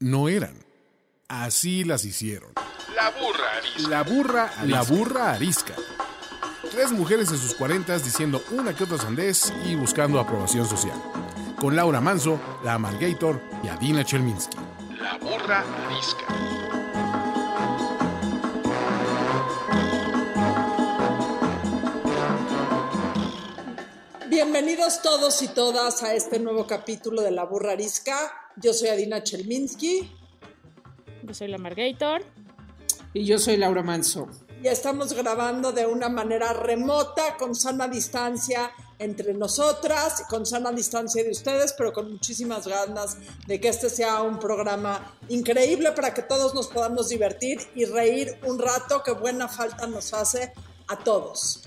no eran. Así las hicieron. La burra arisca. La burra, la burra arisca. Tres mujeres en sus cuarentas diciendo una que otra sandez y buscando aprobación social. Con Laura Manso, la Amalgator y Adina Chelminsky. La burra arisca. Bienvenidos todos y todas a este nuevo capítulo de La Burra Arisca. Yo soy Adina Chelminsky Yo soy la Margator. Y yo soy Laura Manso. y estamos grabando de una manera remota, con sana distancia entre nosotras, con sana distancia de ustedes, pero con muchísimas ganas de que este sea un programa increíble para que todos nos podamos divertir y reír un rato que buena falta nos hace a todos.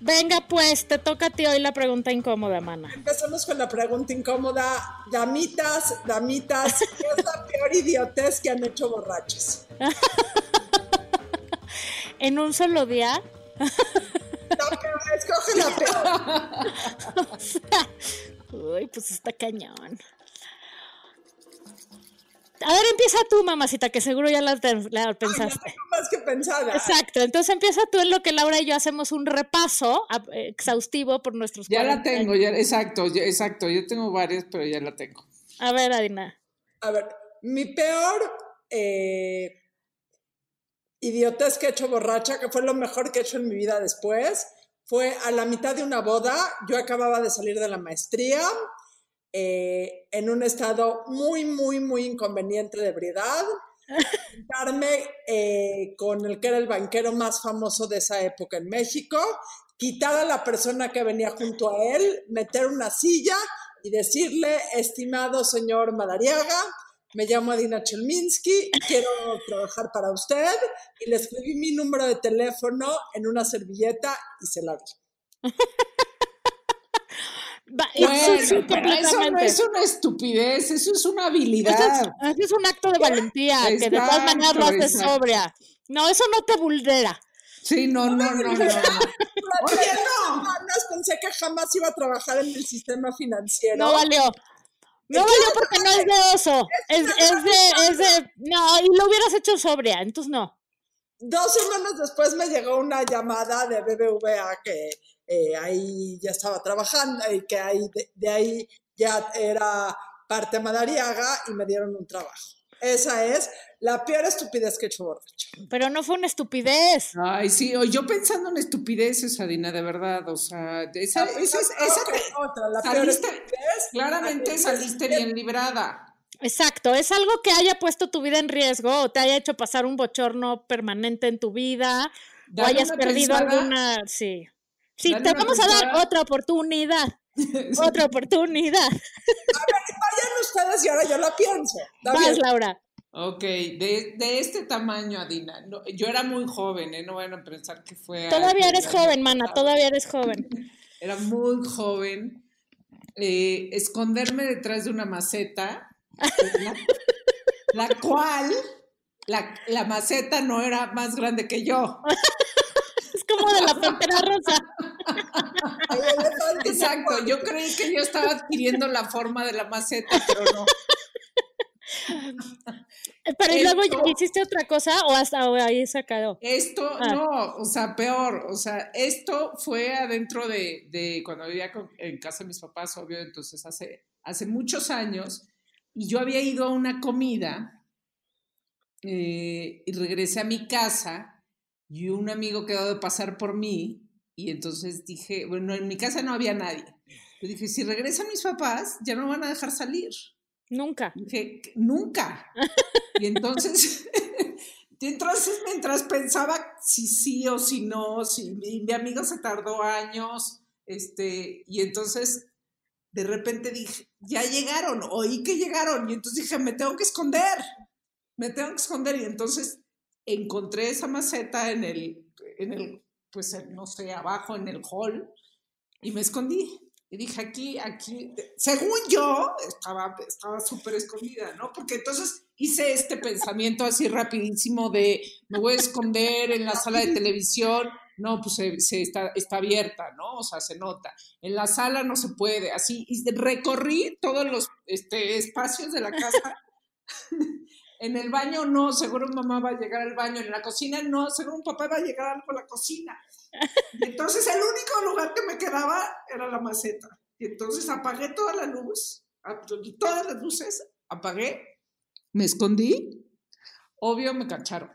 Venga, pues, te toca a ti hoy la pregunta incómoda, mana. Empecemos con la pregunta incómoda. Damitas, damitas, ¿qué es la peor idiotez que han hecho borrachos? En un solo día, La peor, escoge la peor. o sea, uy, pues está cañón. A ver, empieza tú, mamacita, que seguro ya la, te- la Ay, pensaste. tengo más que pensada. Exacto, entonces empieza tú en lo que Laura y yo hacemos un repaso exhaustivo por nuestros Ya la 40 tengo, ya, exacto, ya- exacto. Yo tengo varias, pero ya la tengo. A ver, Adina. A ver, mi peor eh, idiotez que he hecho borracha, que fue lo mejor que he hecho en mi vida después, fue a la mitad de una boda. Yo acababa de salir de la maestría eh, en un estado muy, muy, muy inconveniente de ebriedad. Juntarme eh, con el que era el banquero más famoso de esa época en México, quitar a la persona que venía junto a él, meter una silla y decirle, estimado señor Madariaga, me llamo Adina Chelminsky, quiero trabajar para usted, y le escribí mi número de teléfono en una servilleta y se la di. Eso Bueno, sí, pero eso no es una estupidez, eso es una Eso habilidad. es, eso es un acto de valentía, que de todas maneras lo Exacto, haces exacto. sobria. No, eso no te vulnera. Sí, no, no, no, no. no. Oye, no. pensé que jamás iba a trabajar en el sistema financiero. No valió. No valió porque no es de oso. Es, es de, es de. No, y lo hubieras hecho sobria, entonces no. Dos semanas después me llegó una llamada de BBVA que eh, ahí ya estaba trabajando y que ahí de, de ahí ya era parte Madariaga y me dieron un trabajo. Esa es la peor estupidez que he hecho borracho. Pero no fue una estupidez. Ay, sí, o yo pensando en estupideces, Adina, de verdad, o sea, esa, te- otra, la peor estupidez. claramente saliste bien librada. Exacto, es algo que haya puesto tu vida en riesgo o te haya hecho pasar un bochorno permanente en tu vida o Dale hayas una perdido pensada. alguna. Sí. Sí, Dale te vamos a dar otra oportunidad. Otra oportunidad. Vayan ustedes y ahora yo la pienso. Está Vas. Laura. Ok, de, de este tamaño, Adina. no, yo era muy joven, ¿eh? No van a pensar que fue... Todavía eres joven, mana, todavía eres joven. Era muy joven. eh, esconderme detrás de una maceta, la, la cual, la, la maceta no era más grande que yo. Es como de la pantera rosa. Exacto, yo creí que yo estaba adquiriendo la forma de la maceta, pero no. Pero ¿y luego hiciste otra cosa o hasta ahí se quedó? Esto, Ah. no, o sea, peor, o sea, esto fue adentro de, de cuando vivía con- en casa de mis papás, obvio, entonces hace, hace muchos años, y yo había ido a una comida eh, y regresé a mi casa y un amigo quedó de pasar por mí y entonces dije, bueno, en mi casa no había nadie. Yo dije, si regresan mis papás, ya no me van a dejar salir. Nunca. Dije, nunca. Y entonces, y entonces mientras pensaba si sí o si no, si mi, mi amigo se tardó años, este, y entonces de repente dije, ya llegaron, oí que llegaron, y entonces dije, me tengo que esconder, me tengo que esconder, y entonces encontré esa maceta en el, en el, pues no sé, abajo en el hall, y me escondí. Y dije, aquí, aquí, según yo, estaba estaba súper escondida, ¿no? Porque entonces hice este pensamiento así rapidísimo de, me voy a esconder en la sala de televisión, no, pues se, se está, está abierta, ¿no? O sea, se nota. En la sala no se puede, así, y recorrí todos los este, espacios de la casa En el baño no, seguro mamá va a llegar al baño. En la cocina no, seguro un papá va a llegar algo a la cocina. Y entonces el único lugar que me quedaba era la maceta. Y entonces apagué toda la luz, todas las luces, apagué, me escondí. Obvio me cacharon.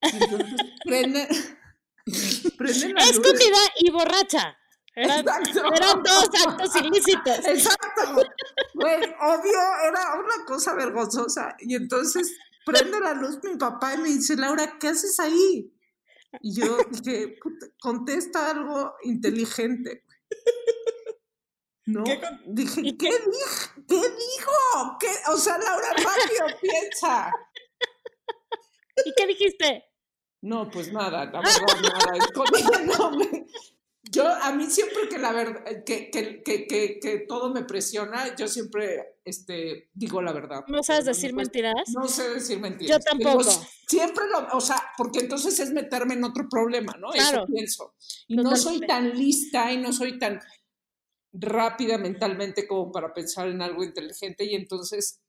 Entonces prende, prende la luz. Escondida y borracha. Eran, Exacto. eran dos actos ilícitos. Exacto. Güey, obvio, era una cosa vergonzosa. Y entonces prende la luz mi papá y me dice, Laura, ¿qué haces ahí? Y yo dije, "Puta, contesta algo inteligente. No, ¿Qué dije, ¿Y ¿qué, dij- ¿qué dijo? ¿Qué? O sea, Laura, rápido, piensa. ¿Y qué dijiste? No, pues nada, verdad, nada, escondiéndome. Yo, a mí siempre que la verdad, que, que, que, que, que todo me presiona, yo siempre este, digo la verdad. ¿No sabes decir mentiras? No sé decir mentiras. Yo Digo, tampoco. siempre lo, o sea, porque entonces es meterme en otro problema, ¿no? Claro. Eso pienso. Y no soy tan lista y no soy tan rápida mentalmente como para pensar en algo inteligente y entonces,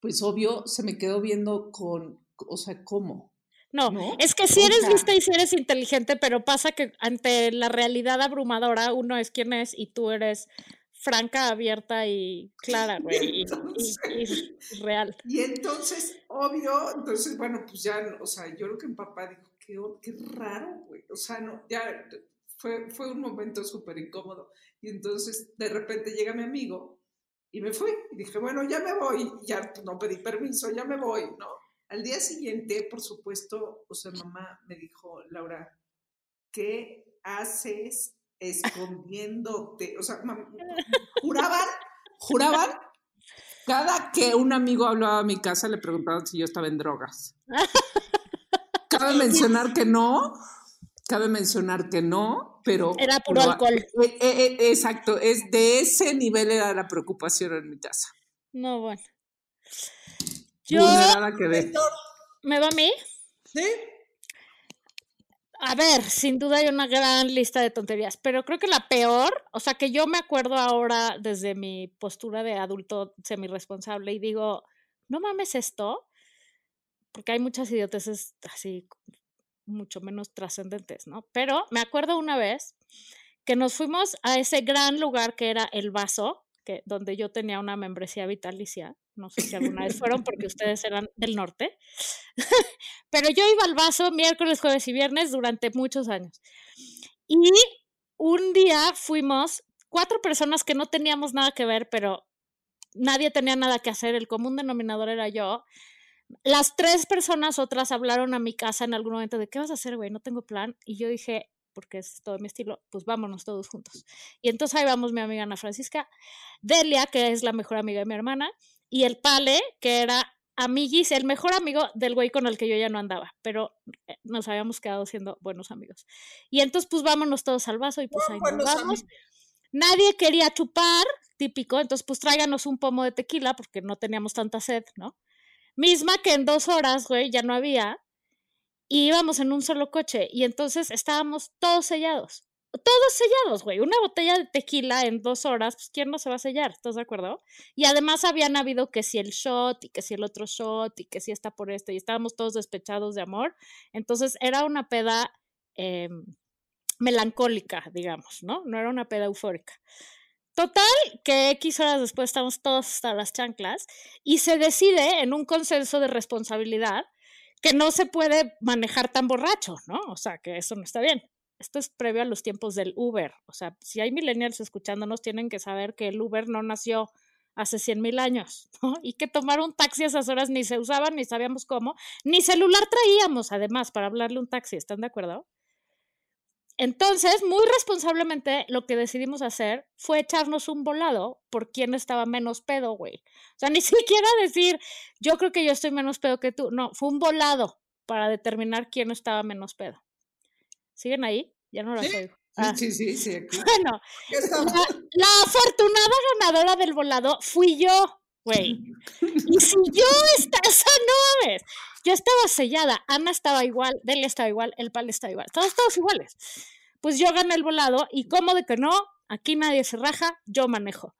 pues obvio, se me quedó viendo con, o sea, ¿cómo? No, ¿no? es que si O eres sea- lista y si eres inteligente, pero pasa que ante la realidad abrumadora uno es quien es y tú eres franca, abierta y clara, güey, y, y- y- y real. Y entonces, obvio, entonces, bueno, pues ya, o sea, yo creo que mi papá dijo, qué, o- qué raro, güey. O sea, no, ya fue, fue un momento súper incómodo. Y entonces, de repente llega mi amigo y me fui. Y dije, bueno, ya me voy. Ya no pedí permiso, ya me voy, ¿no? Al día siguiente, por supuesto, o sea, mamá me dijo, Laura, ¿qué haces escondiéndote? O sea, juraban, juraban cada que un amigo hablaba a mi casa le preguntaban si yo estaba en drogas. Cabe mencionar que no, cabe mencionar que no, pero... Era puro pero- alcohol. eh, exacto, es de ese nivel era la preocupación en mi casa. No, bueno. Yo, Vulnerada quedé. Héctor, ¿me va a mí? ¿Sí? A ver, sin duda hay una gran lista de tonterías, pero creo que la peor, o sea, que yo me acuerdo ahora desde mi postura de adulto semirresponsable y digo, no mames esto, porque hay muchas idioteces así mucho menos trascendentes, ¿no? Pero me acuerdo una vez que nos fuimos a ese gran lugar que era El Vaso, que, donde yo tenía una membresía vitalicia. No sé si alguna vez fueron porque ustedes eran del norte. Pero yo iba al vaso miércoles, jueves y viernes durante muchos años. Y un día fuimos cuatro personas que no teníamos nada que ver, pero nadie tenía nada que hacer. El común denominador era yo. Las tres personas otras hablaron a mi casa en algún momento de qué vas a hacer, güey, no tengo plan. Y yo dije, porque es todo mi estilo, pues vámonos todos juntos. Y entonces ahí vamos mi amiga Ana Francisca, Delia, que es la mejor amiga de mi hermana, y el Pale, que era amiguis, el mejor amigo del güey con el que yo ya no andaba, pero eh, nos habíamos quedado siendo buenos amigos. Y entonces, pues vámonos todos al vaso y pues ahí nos vamos. amigos. Nadie quería chupar, típico, entonces pues tráiganos un pomo de tequila porque no teníamos tanta sed, ¿no? Misma que en dos horas, güey, ya no había, y íbamos en un solo coche, y entonces estábamos todos sellados. Todos sellados, güey. Una botella de tequila en dos horas, pues ¿quién no se va a sellar? ¿Estás de acuerdo? Y además habían habido que si el shot y que si el otro shot y que si está por esto y estábamos todos despechados de amor. Entonces era una peda eh, melancólica, digamos, ¿no? No era una peda eufórica. Total, que X horas después estamos todos hasta las chanclas y se decide en un consenso de responsabilidad que no se puede manejar tan borracho, ¿no? O sea, que eso no está bien. Esto es previo a los tiempos del Uber. O sea, si hay millennials escuchándonos, tienen que saber que el Uber no nació hace 100 mil años. Y que tomar un taxi a esas horas ni se usaba, ni sabíamos cómo, ni celular traíamos, además, para hablarle un taxi. ¿Están de acuerdo? Entonces, muy responsablemente, lo que decidimos hacer fue echarnos un volado por quién estaba menos pedo, güey. O sea, ni siquiera decir, yo creo que yo estoy menos pedo que tú. No, fue un volado para determinar quién estaba menos pedo. ¿Siguen ahí? Ya no las Sí. oigo. Ah, Sí, sí, sí. aquí. bueno, la, la afortunada ganadora del volado fui yo, güey. Y si yo estaba, o sea, no mames, yo estaba sellada, Ana estaba igual, Delia estaba igual, el pal estaba igual, todos, todos iguales. Pues yo gané el volado y como de que no, aquí nadie se raja, yo manejo.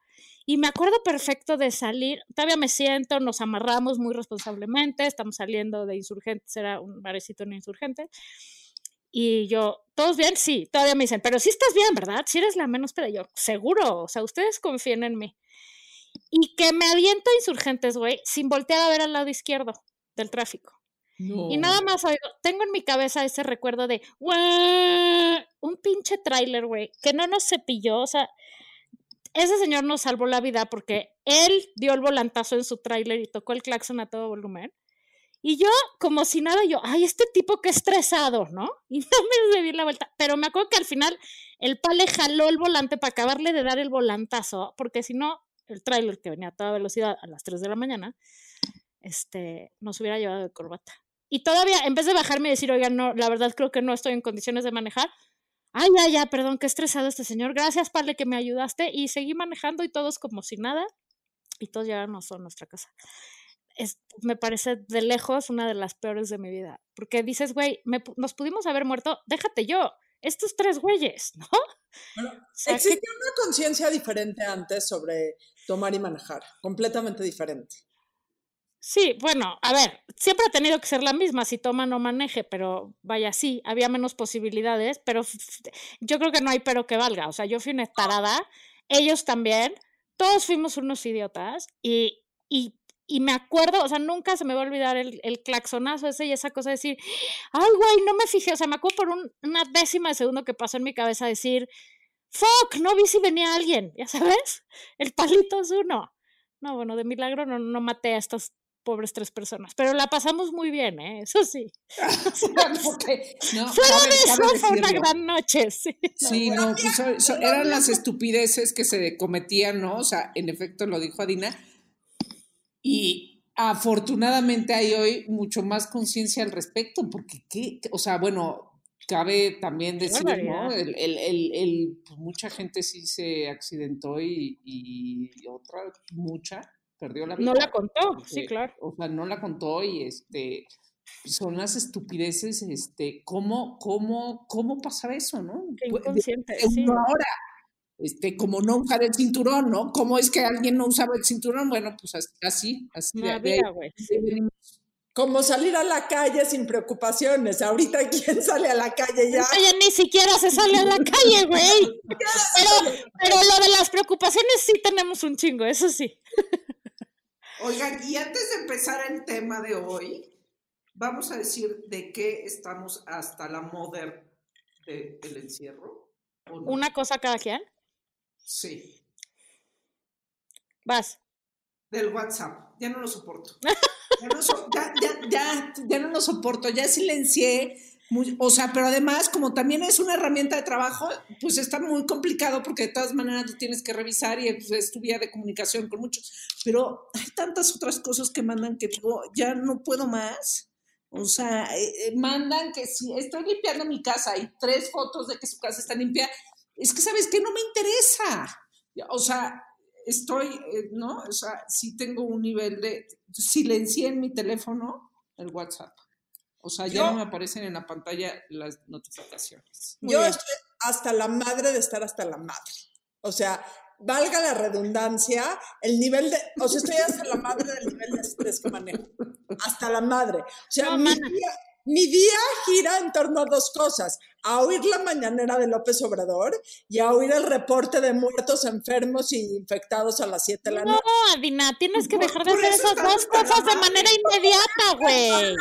Y me acuerdo perfecto de salir, todavía me siento, nos amarramos muy responsablemente, estamos saliendo de Insurgentes, era un barecito en Insurgentes. Y yo, ¿todos bien? Sí, todavía me dicen, pero sí estás bien, ¿verdad? Si eres la menos pero yo, seguro, o sea, ustedes confíen en mí. Y que me aviento a Insurgentes, güey, sin voltear a ver al lado izquierdo del tráfico. Y nada más oigo, tengo en mi cabeza ese recuerdo de un pinche tráiler, güey, que no nos cepilló, o sea, ese señor nos salvó la vida porque él dio el volantazo en su tráiler y tocó el claxon a todo volumen. Y yo, como si nada, yo, ay, este tipo que estresado, ¿no? Y no me di la vuelta. Pero me acuerdo que al final el pale jaló el volante para acabarle de dar el volantazo, porque si no, el tráiler que venía a toda velocidad a las 3 de la mañana, este, nos hubiera llevado de corbata. Y todavía, en vez de bajarme y decir, oigan, no, la verdad creo que no estoy en condiciones de manejar, ay, ya, ya, perdón, qué estresado este señor, gracias, Pale, que me ayudaste, y seguí manejando y todos como si nada, y todos llegaron a nuestra casa. Es, me parece de lejos una de las peores de mi vida, porque dices, güey, nos pudimos haber muerto, déjate yo, estos tres güeyes, ¿no? Bueno, existía una conciencia diferente antes sobre tomar y manejar, completamente diferente. Sí, bueno, a ver, siempre ha tenido que ser la misma, si toma no maneje, pero vaya, sí, había menos posibilidades, pero yo creo que no hay pero que valga, o sea, yo fui una estarada, ellos también, todos fuimos unos idiotas y, y, y me acuerdo, o sea, nunca se me va a olvidar el, el claxonazo ese y esa cosa de decir, ay, güey, no me fijé, o sea, me acuerdo por una décima de segundo que pasó en mi cabeza decir, fuck, no vi si venía alguien, ya sabes, el palito es uno. No, bueno, de milagro no, no maté a estas pobres tres personas, pero la pasamos muy bien, ¿eh? eso sí. Fuera de eso fue una gran noche. Sí, sí no, pues eran las estupideces que se cometían, ¿no? O sea, en efecto lo dijo Adina. Y afortunadamente hay hoy mucho más conciencia al respecto, porque qué, o sea, bueno, cabe también decir, ¿no? El, el, el, pues mucha gente sí se accidentó y, y otra, mucha perdió la vida. No la contó, sí, claro. O sea, no la contó y este son las estupideces, este, ¿cómo, cómo, cómo pasar eso, no? Qué inconsciente, ahora, este, como no usar el cinturón, ¿no? ¿Cómo es que alguien no usaba el cinturón? Bueno, pues así, así. Había, güey. Como salir a la calle sin preocupaciones. Ahorita, ¿quién sale a la calle ya? Oye, ni siquiera se sale a la calle, güey. pero, pero lo de las preocupaciones sí tenemos un chingo, eso sí. Oigan, y antes de empezar el tema de hoy, vamos a decir de qué estamos hasta la moda del encierro. ¿Una cosa cada quien? Sí. Vas. Del WhatsApp. Ya no lo soporto. Ya no, ya, ya, ya no lo soporto. Ya silencié o sea, pero además, como también es una herramienta de trabajo, pues está muy complicado porque de todas maneras tú tienes que revisar y pues, es tu vía de comunicación con muchos. Pero hay tantas otras cosas que mandan que digo, ya no puedo más. O sea, eh, eh, mandan que si estoy limpiando mi casa y tres fotos de que su casa está limpia, es que sabes que no me interesa. O sea, estoy, eh, ¿no? O sea, sí tengo un nivel de silencié en mi teléfono el WhatsApp. O sea, ya no me aparecen en la pantalla las notificaciones. yo estoy hasta la madre de estar hasta la madre. O sea, valga la redundancia, el nivel de, o sea, estoy hasta la madre del nivel de estrés que manejo. Hasta la madre. O sea, mi, mi día gira en torno a dos cosas, a oír la mañanera de López Obrador y a oír el reporte de muertos, enfermos y infectados a las 7 de la noche. No, Adina, tienes que dejar de hacer esas dos cosas de manera inmediata, güey.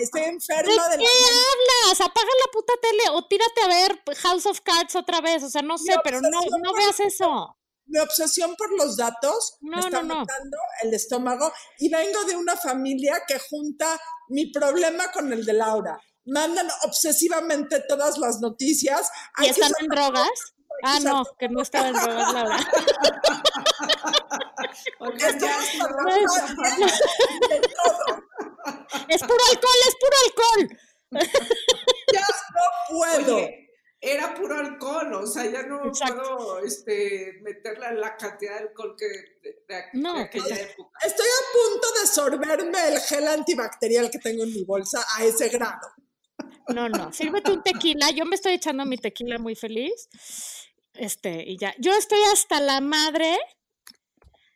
Estoy enferma de, de qué hablas? Apaga la puta tele o tírate a ver House of Cards otra vez, o sea, no sé, pero no, no veas eso mi obsesión por los datos me está matando el estómago y vengo de una familia que junta mi problema con el de Laura. Mandan obsesivamente todas las noticias. ¿Y están en drogas? Ah, no, que no estaba en drogas, Laura. es puro alcohol, es puro alcohol. ya no puedo era puro alcohol, o sea, ya no puedo este, meterla en la cantidad de alcohol que de, aquella época. Estoy a punto de sorberme el gel antibacterial que tengo en mi bolsa a ese grado. No, no, sírvete un tequila, yo me estoy echando mi tequila muy feliz, este, y ya, yo estoy hasta la madre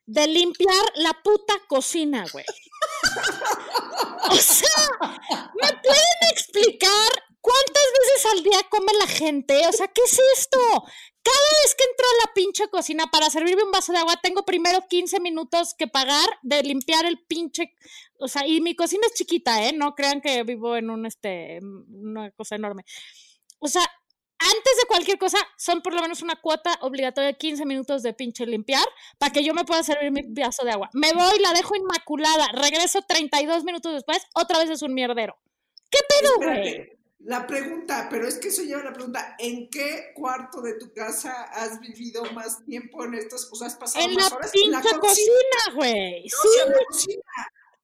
de limpiar la puta cocina, güey. O sea, ¿me pueden explicar cuántas veces al día come la gente? O sea, ¿qué es esto? Cada vez que entro a la pinche cocina para servirme un vaso de agua, tengo primero 15 minutos que pagar de limpiar el pinche. O sea, y mi cocina es chiquita, ¿eh? No crean que vivo en un, este, una cosa enorme. O sea, antes de cualquier cosa, son por lo menos una cuota obligatoria de 15 minutos de pinche limpiar para que yo me pueda servir mi vaso de agua. Me voy, la dejo inmaculada, regreso 32 minutos después, otra vez es un mierdero. ¿Qué pedo, güey? La pregunta, pero es que eso lleva la pregunta, ¿en qué cuarto de tu casa has vivido más tiempo en estos cosas? ¿Has pasado En más la horas? pinche cocina, güey. No, Sí, en la cocina.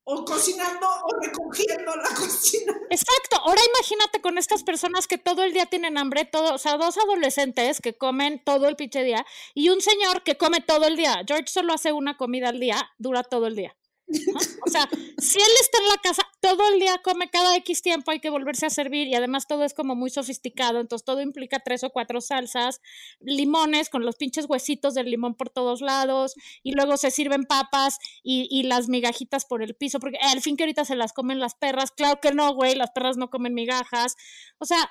O cocinando o recogiendo la cocina. Exacto. Ahora imagínate con estas personas que todo el día tienen hambre, todo, o sea, dos adolescentes que comen todo el pinche día y un señor que come todo el día. George solo hace una comida al día, dura todo el día. O sea, si él está en la casa todo el día, come cada X tiempo, hay que volverse a servir y además todo es como muy sofisticado, entonces todo implica tres o cuatro salsas, limones con los pinches huesitos del limón por todos lados y luego se sirven papas y, y las migajitas por el piso, porque al fin que ahorita se las comen las perras, claro que no, güey, las perras no comen migajas, o sea,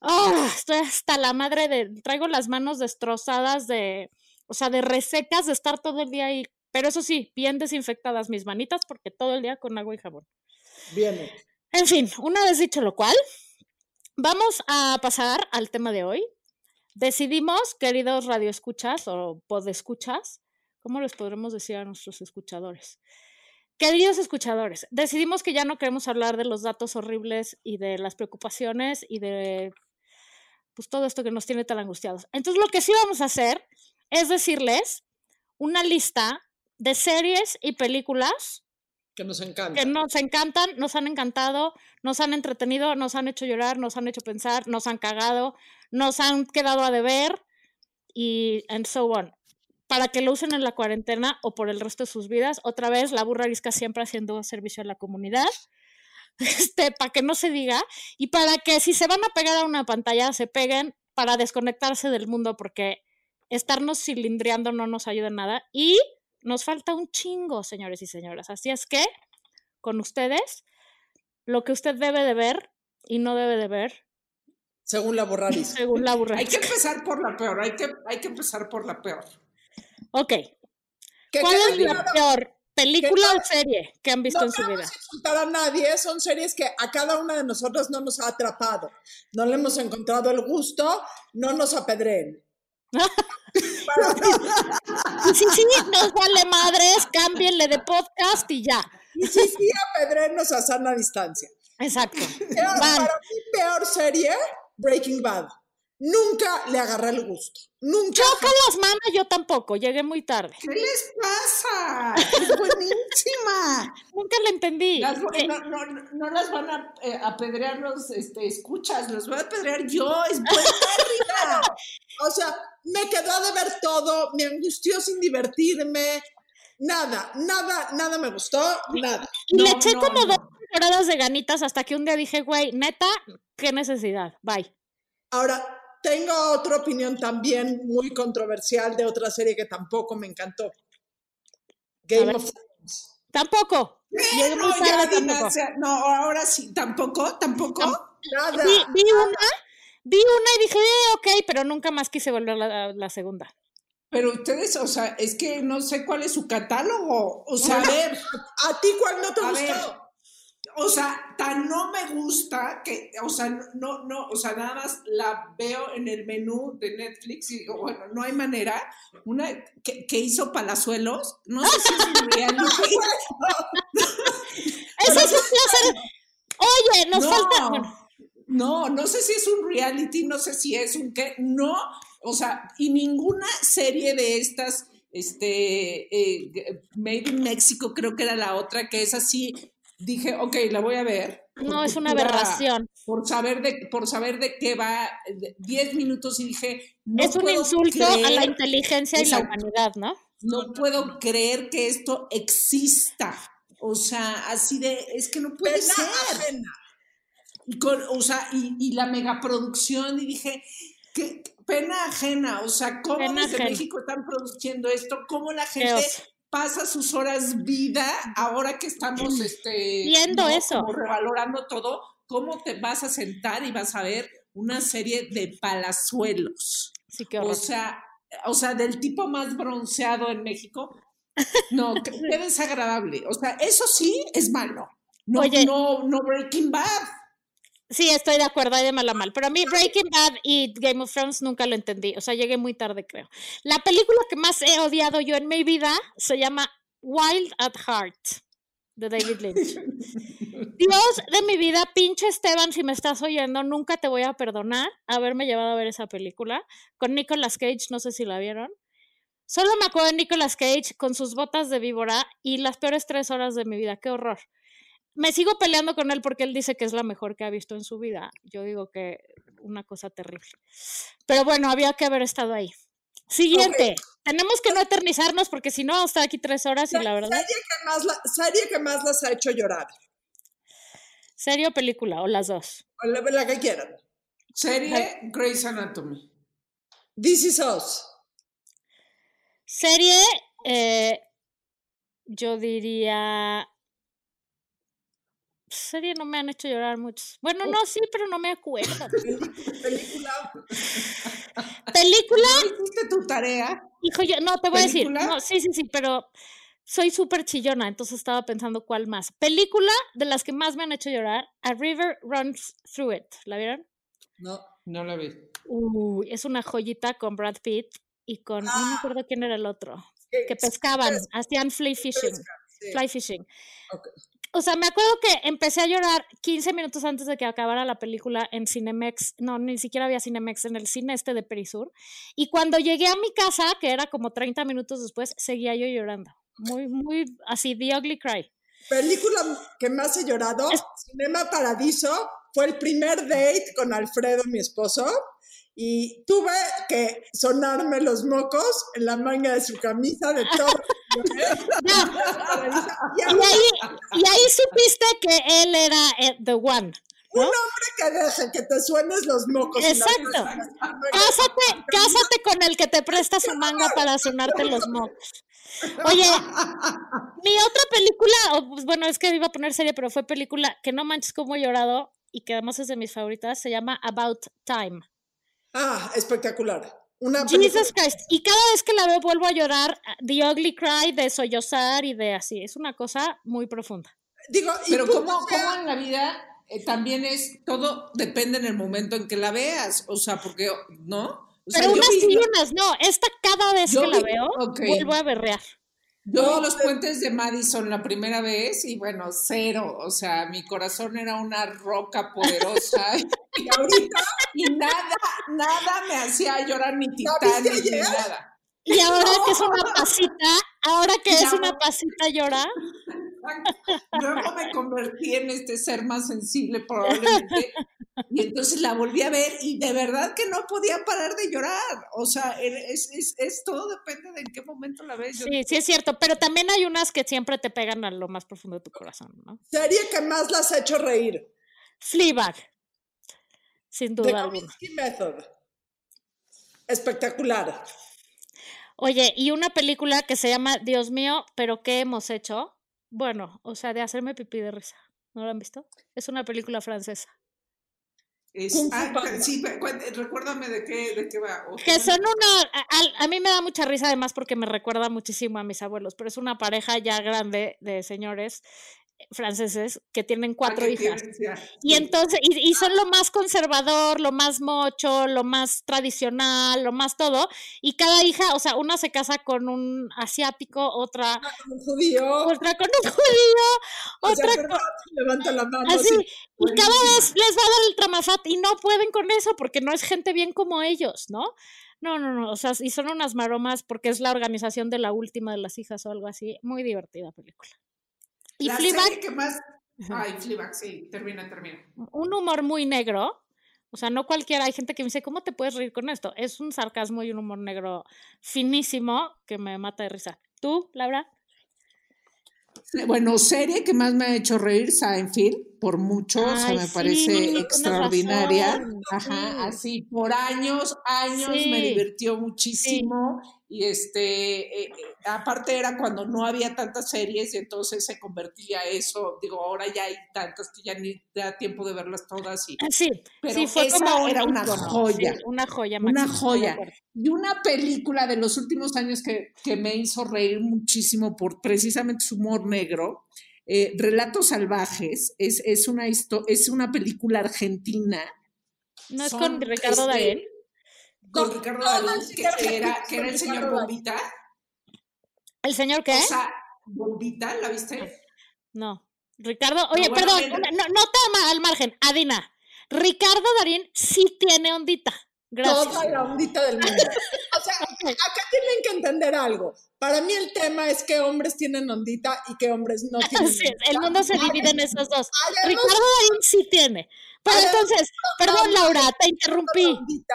ah, estoy hasta la madre de, traigo las manos destrozadas de, o sea, de resecas de estar todo el día ahí pero eso sí, bien desinfectadas mis manitas porque todo el día con agua y jabón. Bien. En fin, una vez dicho lo cual, vamos a pasar al tema de hoy. Decidimos, queridos radioescuchas o podescuchas, ¿cómo les podremos decir a nuestros escuchadores? Queridos escuchadores, decidimos que ya no queremos hablar de los datos horribles y de las preocupaciones y de pues todo esto que nos tiene tan angustiados. Entonces lo que sí vamos a hacer es decirles una lista de series y películas Que nos encanta. que nos encantan, nos han encantado, nos han entretenido, nos han hecho llorar, nos han hecho pensar, nos han cagado, nos han quedado a deber y and so on. Para que lo usen en la cuarentena o por el resto de sus vidas. Otra vez, la burra arisca siempre haciendo servicio a la comunidad. Este, para que no se diga y para que si se van a pegar a una pantalla, se peguen para desconectarse del mundo porque estarnos cilindreando no nos ayuda en nada y nos falta un chingo, señores y señoras. Así es que, con ustedes, lo que usted debe de ver y no debe de ver, Según la borraris. según la burra. Hay que empezar por la peor, hay que, hay que empezar por la peor. Ok, ¿cuál es la claro, peor película o serie que han visto no en su vida? queremos insultar a nadie, son series que a cada una de nosotros no nos ha atrapado. No le hemos encontrado el gusto, no nos apedreen. Si sí, nos vale madres, cámbienle de podcast y ya. Y sí, sí, apedreennos a sana distancia. Exacto. Para mí, peor serie, Breaking Bad. Nunca le agarré el gusto. Nunca. Chócalas, mana, yo tampoco, llegué muy tarde. ¿Qué les pasa? Es buenísima. Nunca la entendí. Las- Eh, no, no, no, no las van a eh, apedrear los este, escuchas, los voy a apedrear yo. Es buena. O sea, me quedó de ver todo, me angustió sin divertirme. Nada, nada, nada me gustó, nada. y le No, eché no, como no. dos temporadas de ganitas hasta que un día dije, güey, neta, qué necesidad. Bye. Ahora, tengo otra opinión también muy controversial de otra serie que tampoco me encantó. Game of Thrones. Tampoco. Llegué muy No, tarde tampoco. no, ahora sí, tampoco, tampoco. Nada. Vi, vi una, vi una y dije, eh, ok, pero nunca más quise volver la, la segunda. Pero ustedes, o sea, es que no sé cuál es su catálogo. O sea, a ver, ¿A ti cuál no te A gustó? ver. O sea, tan no me gusta que, o sea, no, no, o sea, nada más la veo en el menú de Netflix y digo, bueno, no hay manera. Una que, que hizo Palazuelos, no sé si es un reality. Ese es un placer. Oye, nos no, falta. bueno, no, no sé si es un reality, no sé si es un qué, no, o sea, y ninguna serie de estas, este, eh, Made in Mexico, creo que era la otra, que es así, dije, ok, la voy a ver. no, es una aberración. Por saber de, por saber de qué va, de- 10 minutos y dije, no es un puedo insulto a la inteligencia y la humanidad, ¿no? no puedo creer que esto exista. O sea, así de, es que no puede Pena ser. ajena. Y con, o sea, y, y la megaproducción, y dije, qué pena ajena, o sea, ¿cómo Pena desde ajena. México están produciendo esto? ¿Cómo la gente. Pasa sus horas vida, ahora que estamos este, Viendo ¿no? eso. como revalorando todo, ¿cómo te vas a sentar y vas a ver una serie de palazuelos? Sí, qué O sea, o sea, del tipo más bronceado en México. No, qué qué desagradable. O sea, eso sí es malo. No, Oye. no, no Breaking Bad. Sí, estoy de acuerdo, hay de mal a mal. Pero a mí Breaking Bad y Game of Thrones nunca lo entendí. O sea, llegué muy tarde, creo. La película que más he odiado yo en mi vida se llama Wild at Heart, de David Lynch. Dios de mi vida, pinche Esteban, si me estás oyendo, nunca te voy a perdonar haberme llevado a ver esa película. Con Nicolas Cage, no sé si la vieron. Solo me acuerdo de Nicolas Cage con sus botas de víbora y las peores tres horas de mi vida. Qué horror me sigo peleando con él porque él dice que es la mejor que ha visto en su vida. Yo digo que una cosa terrible. Pero bueno, había que haber estado ahí. Siguiente. Tenemos que no eternizarnos porque si no vamos a estar aquí tres horas y la verdad. Serie que más, la- serie que más las ha hecho llorar. ¿Serio o película? O las dos. O La, la que quieran. Serie Grey's Anatomy. This is Us. Serie, eh, yo diría. Serie no me han hecho llorar muchos. Bueno, no, sí, pero no me acuerdo. Película. Película, ¿No hiciste tu tarea? hijo, yo, no, te voy a decir. No, sí, sí, sí, pero soy súper chillona, entonces estaba pensando cuál más. Película de las que más me han hecho llorar, A River Runs Through It. ¿La vieron? No. No la vi. Uy, es una joyita con Brad Pitt y con, no me Ah. acuerdo quién era el otro, Que- que pescaban, pesca, hacían fly fishing, fly fishing. Ok. O sea, me acuerdo que empecé a llorar 15 minutos antes de que acabara la película en Cinemex. No, ni siquiera había Cinemex, en el cine este de Perisur. Y cuando llegué a mi casa, que era como 30 minutos después, seguía yo llorando. Muy, muy así, The Ugly Cry. Película que más he llorado, Es- Cinema Paradiso, fue el primer date con Alfredo, mi esposo, y tuve que sonarme los mocos en la manga de su camisa de todo. y un ahí, y ahí supiste que él era eh, The One. ¿no? hombre que deje que te suenes los mocos. Exacto. Cásate, cásate con el que te presta su manga para sonarte los mocos. Oye, mi otra película, pues, bueno, es que iba a poner serie, pero fue película que no manches cómo he llorado y que además es de mis favoritas, se llama About Time. Ah, espectacular. Una película- Jesus Christ. Y cada vez que la veo vuelvo a llorar, ah, The Ugly Cry, de sollozar y de así. Es una cosa muy profunda. Digo, y Pero sea- como en la vida eh, también es, todo depende en el momento en que la veas, o sea, porque, ¿no? O sea, Pero unas sí, unas no. Esta cada vez yo que la veo, vuelvo a berrear. Yo los puentes de Madison la primera vez y bueno, cero. O sea, mi corazón era una roca poderosa y ahorita y nada, nada me hacía llorar ni Titanic ni nada. Y ahora que es una pasita, ahora que es una pasita llora. Luego me convertí en este ser más sensible probablemente. Y entonces la volví a ver y de verdad que no podía parar de llorar. O sea, es, es, es todo depende de en qué momento la ves. Yo- Sí, sí es cierto, pero también hay unas que siempre te pegan a lo más profundo de tu corazón, ¿no? serie que más las ha hecho reír. Fleabag, sin The duda alguna. Kominsky Method. Espectacular. Oye, y una película que se llama Dios mío, pero ¿qué hemos hecho? Bueno, o sea, de hacerme pipí de risa. ¿No la han visto? Es una película francesa. Es- ah, sí, cu- cu- recuérdame de qué, de qué va. O- Que son una... A, a- mí me da mucha risa además porque me recuerda muchísimo a mis abuelos, pero es una pareja ya grande de señores franceses que tienen Ah, cuatro hijas. ya, Y entonces, y, y son lo más conservador, lo más mocho, lo más tradicional, lo más todo. Y cada hija, o sea, una se casa con un asiático, otra, Un judío. otra con un judío, o sea, otra perdón, levanta la mano. así. sí. Y cada vez les va a dar el tramafat y no pueden con eso porque no es gente bien como ellos, ¿no? No, no, no, o sea, y son unas maromas porque es la organización de la última de las hijas o algo así. Muy divertida película. Y la Fleabag, serie que más. Ay, Fleabag, sí, termina, termina. un humor muy negro. O sea, no cualquiera, hay gente que me dice, ¿cómo te puedes reír con esto? Es un sarcasmo y un humor negro finísimo que me mata de risa. ¿Tú, Laura? Bueno, serie que más me ha hecho reír, Seinfeld, por mucho, o sea, Ay, me sí, parece tienes extraordinaria. razón, Ajá, sí. así, por años, años me Sí, divirtió muchísimo y este, eh, eh, aparte era cuando no había tantas series y entonces se convertía eso, digo, ahora ya hay tantas que ya ni da tiempo de verlas todas y... Ah, Sí, Pero sí, fue esa como era una joya. sí, una joya, Una joya. Y una película de los últimos años que, que me hizo reír muchísimo por precisamente su humor negro, eh, Relatos Salvajes, es, es, una es una película argentina. ¿No es Son, con Ricardo este, Darín? Con Ricardo Darín, no, que, era, que era el señor Bombita. ¿El señor qué? O sea, Bombita, ¿la viste? No. Ricardo, oye, bueno, perdón, no, no toma al margen, Adina. Ricardo Darín sí tiene ondita. Gracias. Toda la ondita del mundo. O sea, acá tienen que entender algo. Para mí el tema es que hombres tienen ondita y que hombres no tienen Así es, ondita. el mundo se divide en esos dos. Ricardo Darín sí tiene. Pero entonces, perdón Laura, te la interrumpí. ondita,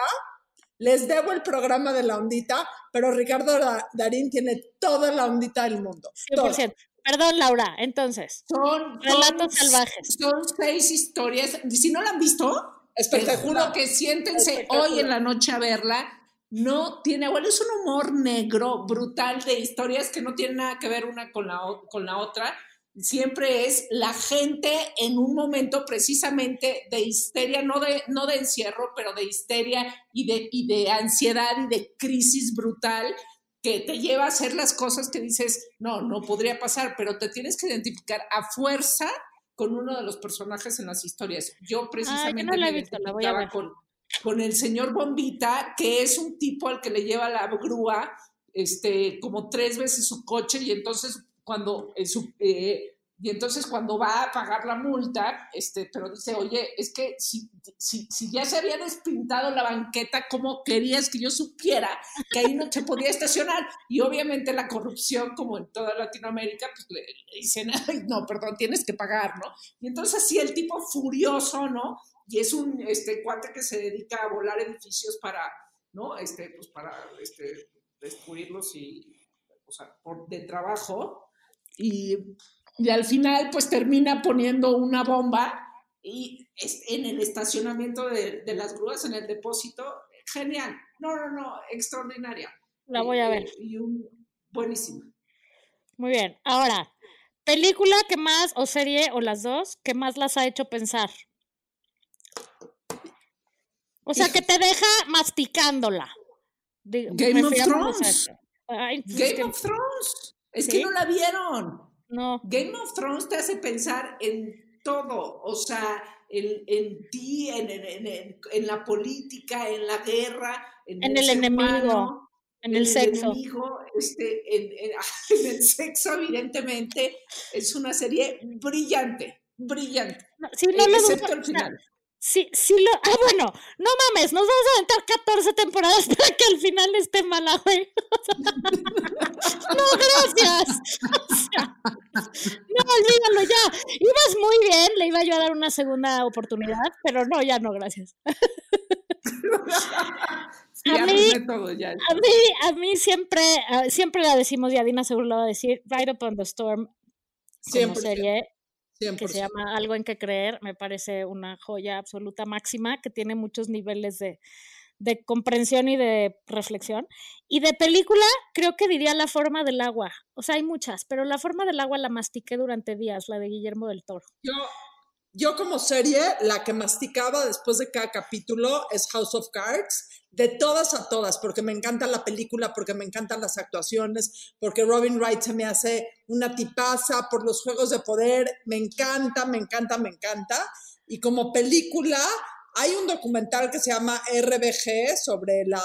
les debo el programa de la ondita, pero Ricardo Da- Darín tiene toda la ondita del mundo. toda. 100%. Perdón Laura, entonces. Son, Relatos son- salvajes. Son seis historias. Si no la han visto, te Espectacular. juro que siéntense hoy en la noche a verla. No tiene, bueno, es un humor negro, brutal, de historias que no tienen nada que ver una con la, con la otra. Siempre es la gente en un momento precisamente de histeria, no de, no de encierro, pero de histeria y de, y de ansiedad y de crisis brutal que te lleva a hacer las cosas que dices, no, no podría pasar, pero te tienes que identificar a fuerza con uno de los personajes en las historias. Yo precisamente no la he me visto, la voy a identificaba ver. con, con el señor Bombita, que es un tipo al que le lleva la grúa este, como tres veces su coche y entonces cuando eh, eh, y entonces cuando va a pagar la multa, este, pero dice, oye, es que si, si, si ya se había despintado la banqueta, ¿cómo querías que yo supiera que ahí no se podía estacionar? Y obviamente la corrupción, como en toda Latinoamérica, pues le, le dicen, Ay, no, perdón, tienes que pagar, ¿no? Y entonces así el tipo furioso, ¿no? Y es un este, cuate que se dedica a volar edificios para, ¿no? Este, pues para este, destruirlos y, o sea, por, de trabajo. Y, y al final, pues termina poniendo una bomba y es- en el estacionamiento de, de las grúas, en el depósito. Genial. No, no, no, extraordinaria. La voy a Eh, ver. Y un, buenísima. Muy bien. Ahora, película que más, o serie, o las dos, que más las ha hecho pensar. O sea, que te deja masticándola. Game of refiriéndonos a Thrones. Ay, pues Game que of Thrones. Es ¿Sí? que no la vieron. no. Game of Thrones te hace pensar en todo, o sea, en, en ti, en, en- en- la política, en la guerra, en, En el ser enemigo, humano, En el sexo. enemigo, este, en, el sexo, evidentemente, es una serie brillante, brillante, No, sí, no lo excepto dudo. el final. Sí, sí lo. Ah, bueno, no mames, nos vamos a aventar 14 temporadas para que al final esté mala, güey. no, gracias. O sea, no, olvídalo ya. Ibas muy bien, le iba yo a dar una segunda oportunidad, pero no, ya no, gracias. Sí, a mí- arruiné todo ya. A mí, a mí siempre, ah, siempre la decimos, y Adina seguro lo va a decir, Right Upon the Storm, como 100%. serie, que 100%. se llama Algo en que creer, me parece una joya absoluta máxima que tiene muchos niveles de, de comprensión y de reflexión. Y de película, creo que diría La forma del agua. O sea, hay muchas, pero La forma del agua la mastiqué durante días, la de Guillermo del Toro. Yo, yo como serie, la que masticaba después de cada capítulo es House of Cards, de todas a todas, porque me encanta la película, porque me encantan las actuaciones, porque Robin Wright se me hace una tipaza por los juegos de poder, me encanta, me encanta, me encanta. Y como película, hay un documental que se llama RBG sobre la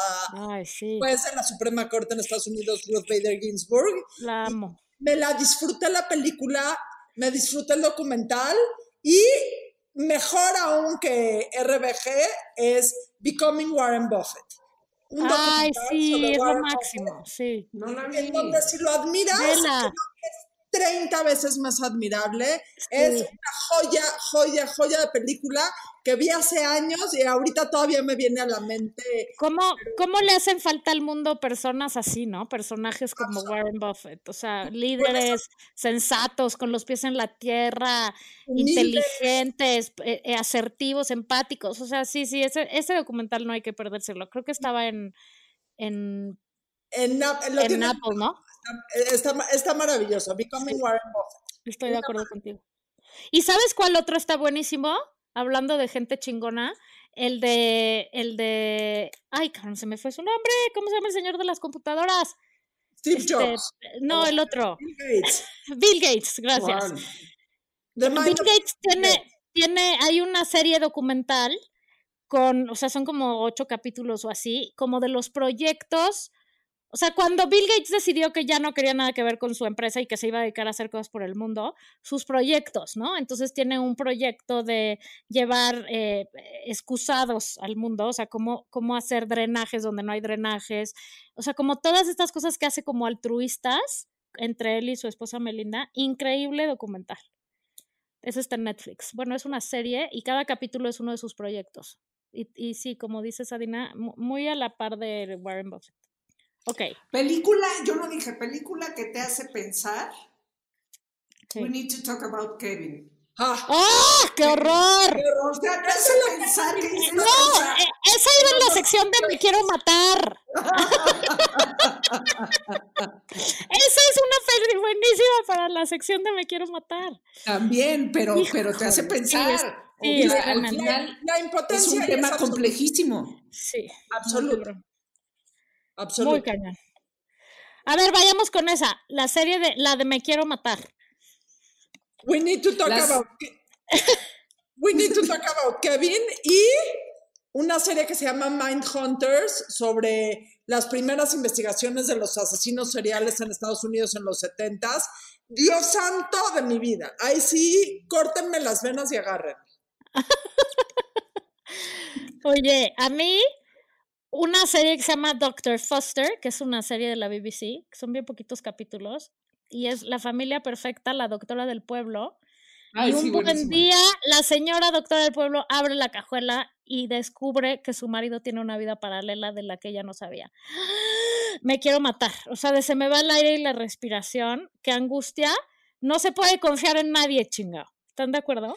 Ay, sí, juez de la Suprema Corte en Estados Unidos, Ruth Bader Ginsburg, la amo. me la disfruté la película, me disfruté el documental y mejor aún que RBG es Becoming Warren Buffett. Un Ay, sí, sobre es lo máximo, sí. No la Buffett, vi. En donde si lo admiras, Vela. 30 veces más admirable. Es una joya, joya, joya de película que vi hace años y ahorita todavía me viene a la mente. ¿Cómo, ¿Cómo le hacen falta al mundo personas así, no? Personajes como Warren Buffett, o sea, líderes sensatos, con los pies en la tierra, Humildes. inteligentes, eh, eh, asertivos, empáticos, o sea, sí, sí, ese, ese documental no hay que perdérselo. Creo que estaba en, en En, en Apple, ¿no? Está, está maravilloso. Becoming Warren Buffett. Estoy de acuerdo contigo. ¿Y sabes cuál otro está buenísimo? Hablando de gente chingona, el de, el de, ay, cabrón, se me fue su nombre, ¿cómo se llama el señor de las computadoras? Steve Este, Jobs. No, el otro, Bill Gates. Bill Gates, gracias. Bill Gates tiene, tiene, hay una serie documental con, o sea, son como ocho capítulos o así, como de los proyectos. O sea, cuando Bill Gates decidió que ya no quería nada que ver con su empresa y que se iba a dedicar a hacer cosas por el mundo, sus proyectos, ¿no? Entonces tiene un proyecto de llevar eh, excusados al mundo, o sea, cómo, cómo hacer drenajes donde no hay drenajes, o sea, como todas estas cosas que hace como altruistas entre él y su esposa Melinda, increíble documental. Eso está en Netflix. Bueno, es una serie y cada capítulo es uno de sus proyectos. Y, y sí, como dice Sadina, mu- muy a la par de Warren Buffett. Ok. Película, yo no dije película que te hace pensar. sí. We need to talk about Kevin. Ah, ¡Oh, qué horror! O sea, te hace pensar que dices, No, o sea, eh, esa iba en la sección de me quiero matar. esa es una peli buenísima para la sección de me quiero matar. También, pero, pero te hace pensar. sí, es- O sí, sea, es al final la es impotencia un ya tema complejísimo. Sí. Absoluto. Cabrón, Muy cañón. A ver, vayamos con esa. La serie de la de Me quiero matar. We need to talk Las- about We need to talk about Kevin y una serie que se llama Mind Hunters sobre las primeras investigaciones de los asesinos seriales en Estados Unidos en los 70s. Dios santo de mi vida. Ahí sí, córtenme las venas y agarren. Oye, a mí una serie que se llama Doctor Foster, que es una serie de la BBC, que son bien poquitos capítulos, y es la familia perfecta, la doctora del pueblo. Ay, y un sí, buen día, la señora doctora del pueblo abre la cajuela y descubre que su marido tiene una vida paralela de la que ella no sabía. Me quiero matar. O sea, de se me va el aire y la respiración. Qué angustia. No se puede confiar en nadie, chingado. ¿Están de acuerdo?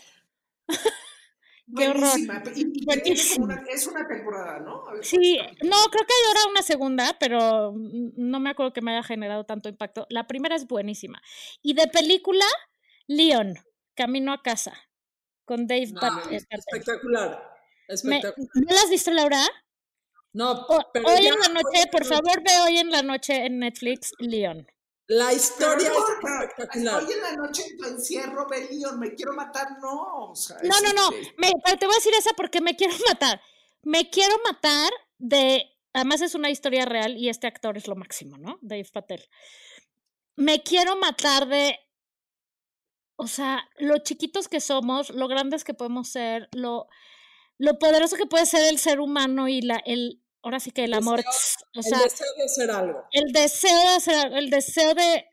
Qué horror. Buenísima. Y- y que tiene como Buenísima. una- es una temporada, ¿no? Sí, no, creo que hay ahora una segunda, pero no me acuerdo que me haya generado tanto impacto. La primera es buenísima. Y de película, Leon, Camino a casa, con Dave No, Pat-. Espectacular. Me- Espectacular. ¿No la has visto, Laura? No, pero hoy ya- en la noche, por favor, ve hoy en la noche en Netflix, Leon. La historia no, es espectacular. hoy en la noche en tu encierro, ve Leon, me quiero matar, no. O sea, No, no, no, este- me- pero te voy a decir esa porque me quiero matar. Me quiero matar de, además es una historia real y este actor es lo máximo, ¿no? Dave Patel. Me quiero matar de, o sea, lo chiquitos que somos, lo grandes que podemos ser, lo, lo poderoso que puede ser el ser humano y la, el, ahora sí que el amor, Deseo- o el deseo de hacer algo. el deseo de hacer, algo, el deseo de,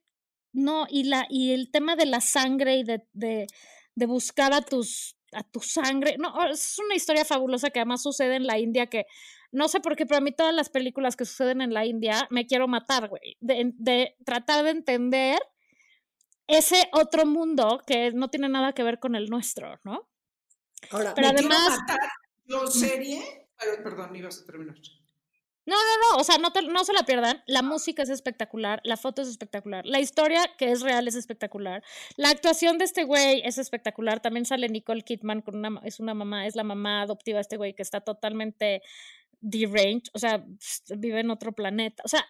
no, y la, y el tema de la sangre y de, de, de buscar a tus, a tu sangre, no, oh, es una historia fabulosa que además sucede en la India que, no sé por qué, pero a mí todas las películas que suceden en la India me quiero matar, güey, de, de tratar de entender ese otro mundo que no tiene nada que ver con el nuestro, ¿no? Ahora, Pero además- matar, yo serie, pero perdón, ibas a terminar. No, no, no, o sea, no, te- no se la pierdan. La música es espectacular, la foto es espectacular, la historia que es real es espectacular, la actuación de este güey es espectacular. También sale Nicole Kidman, con una, es una mamá, es la mamá adoptiva de este güey que está totalmente deranged, o sea, vive en otro planeta. O sea,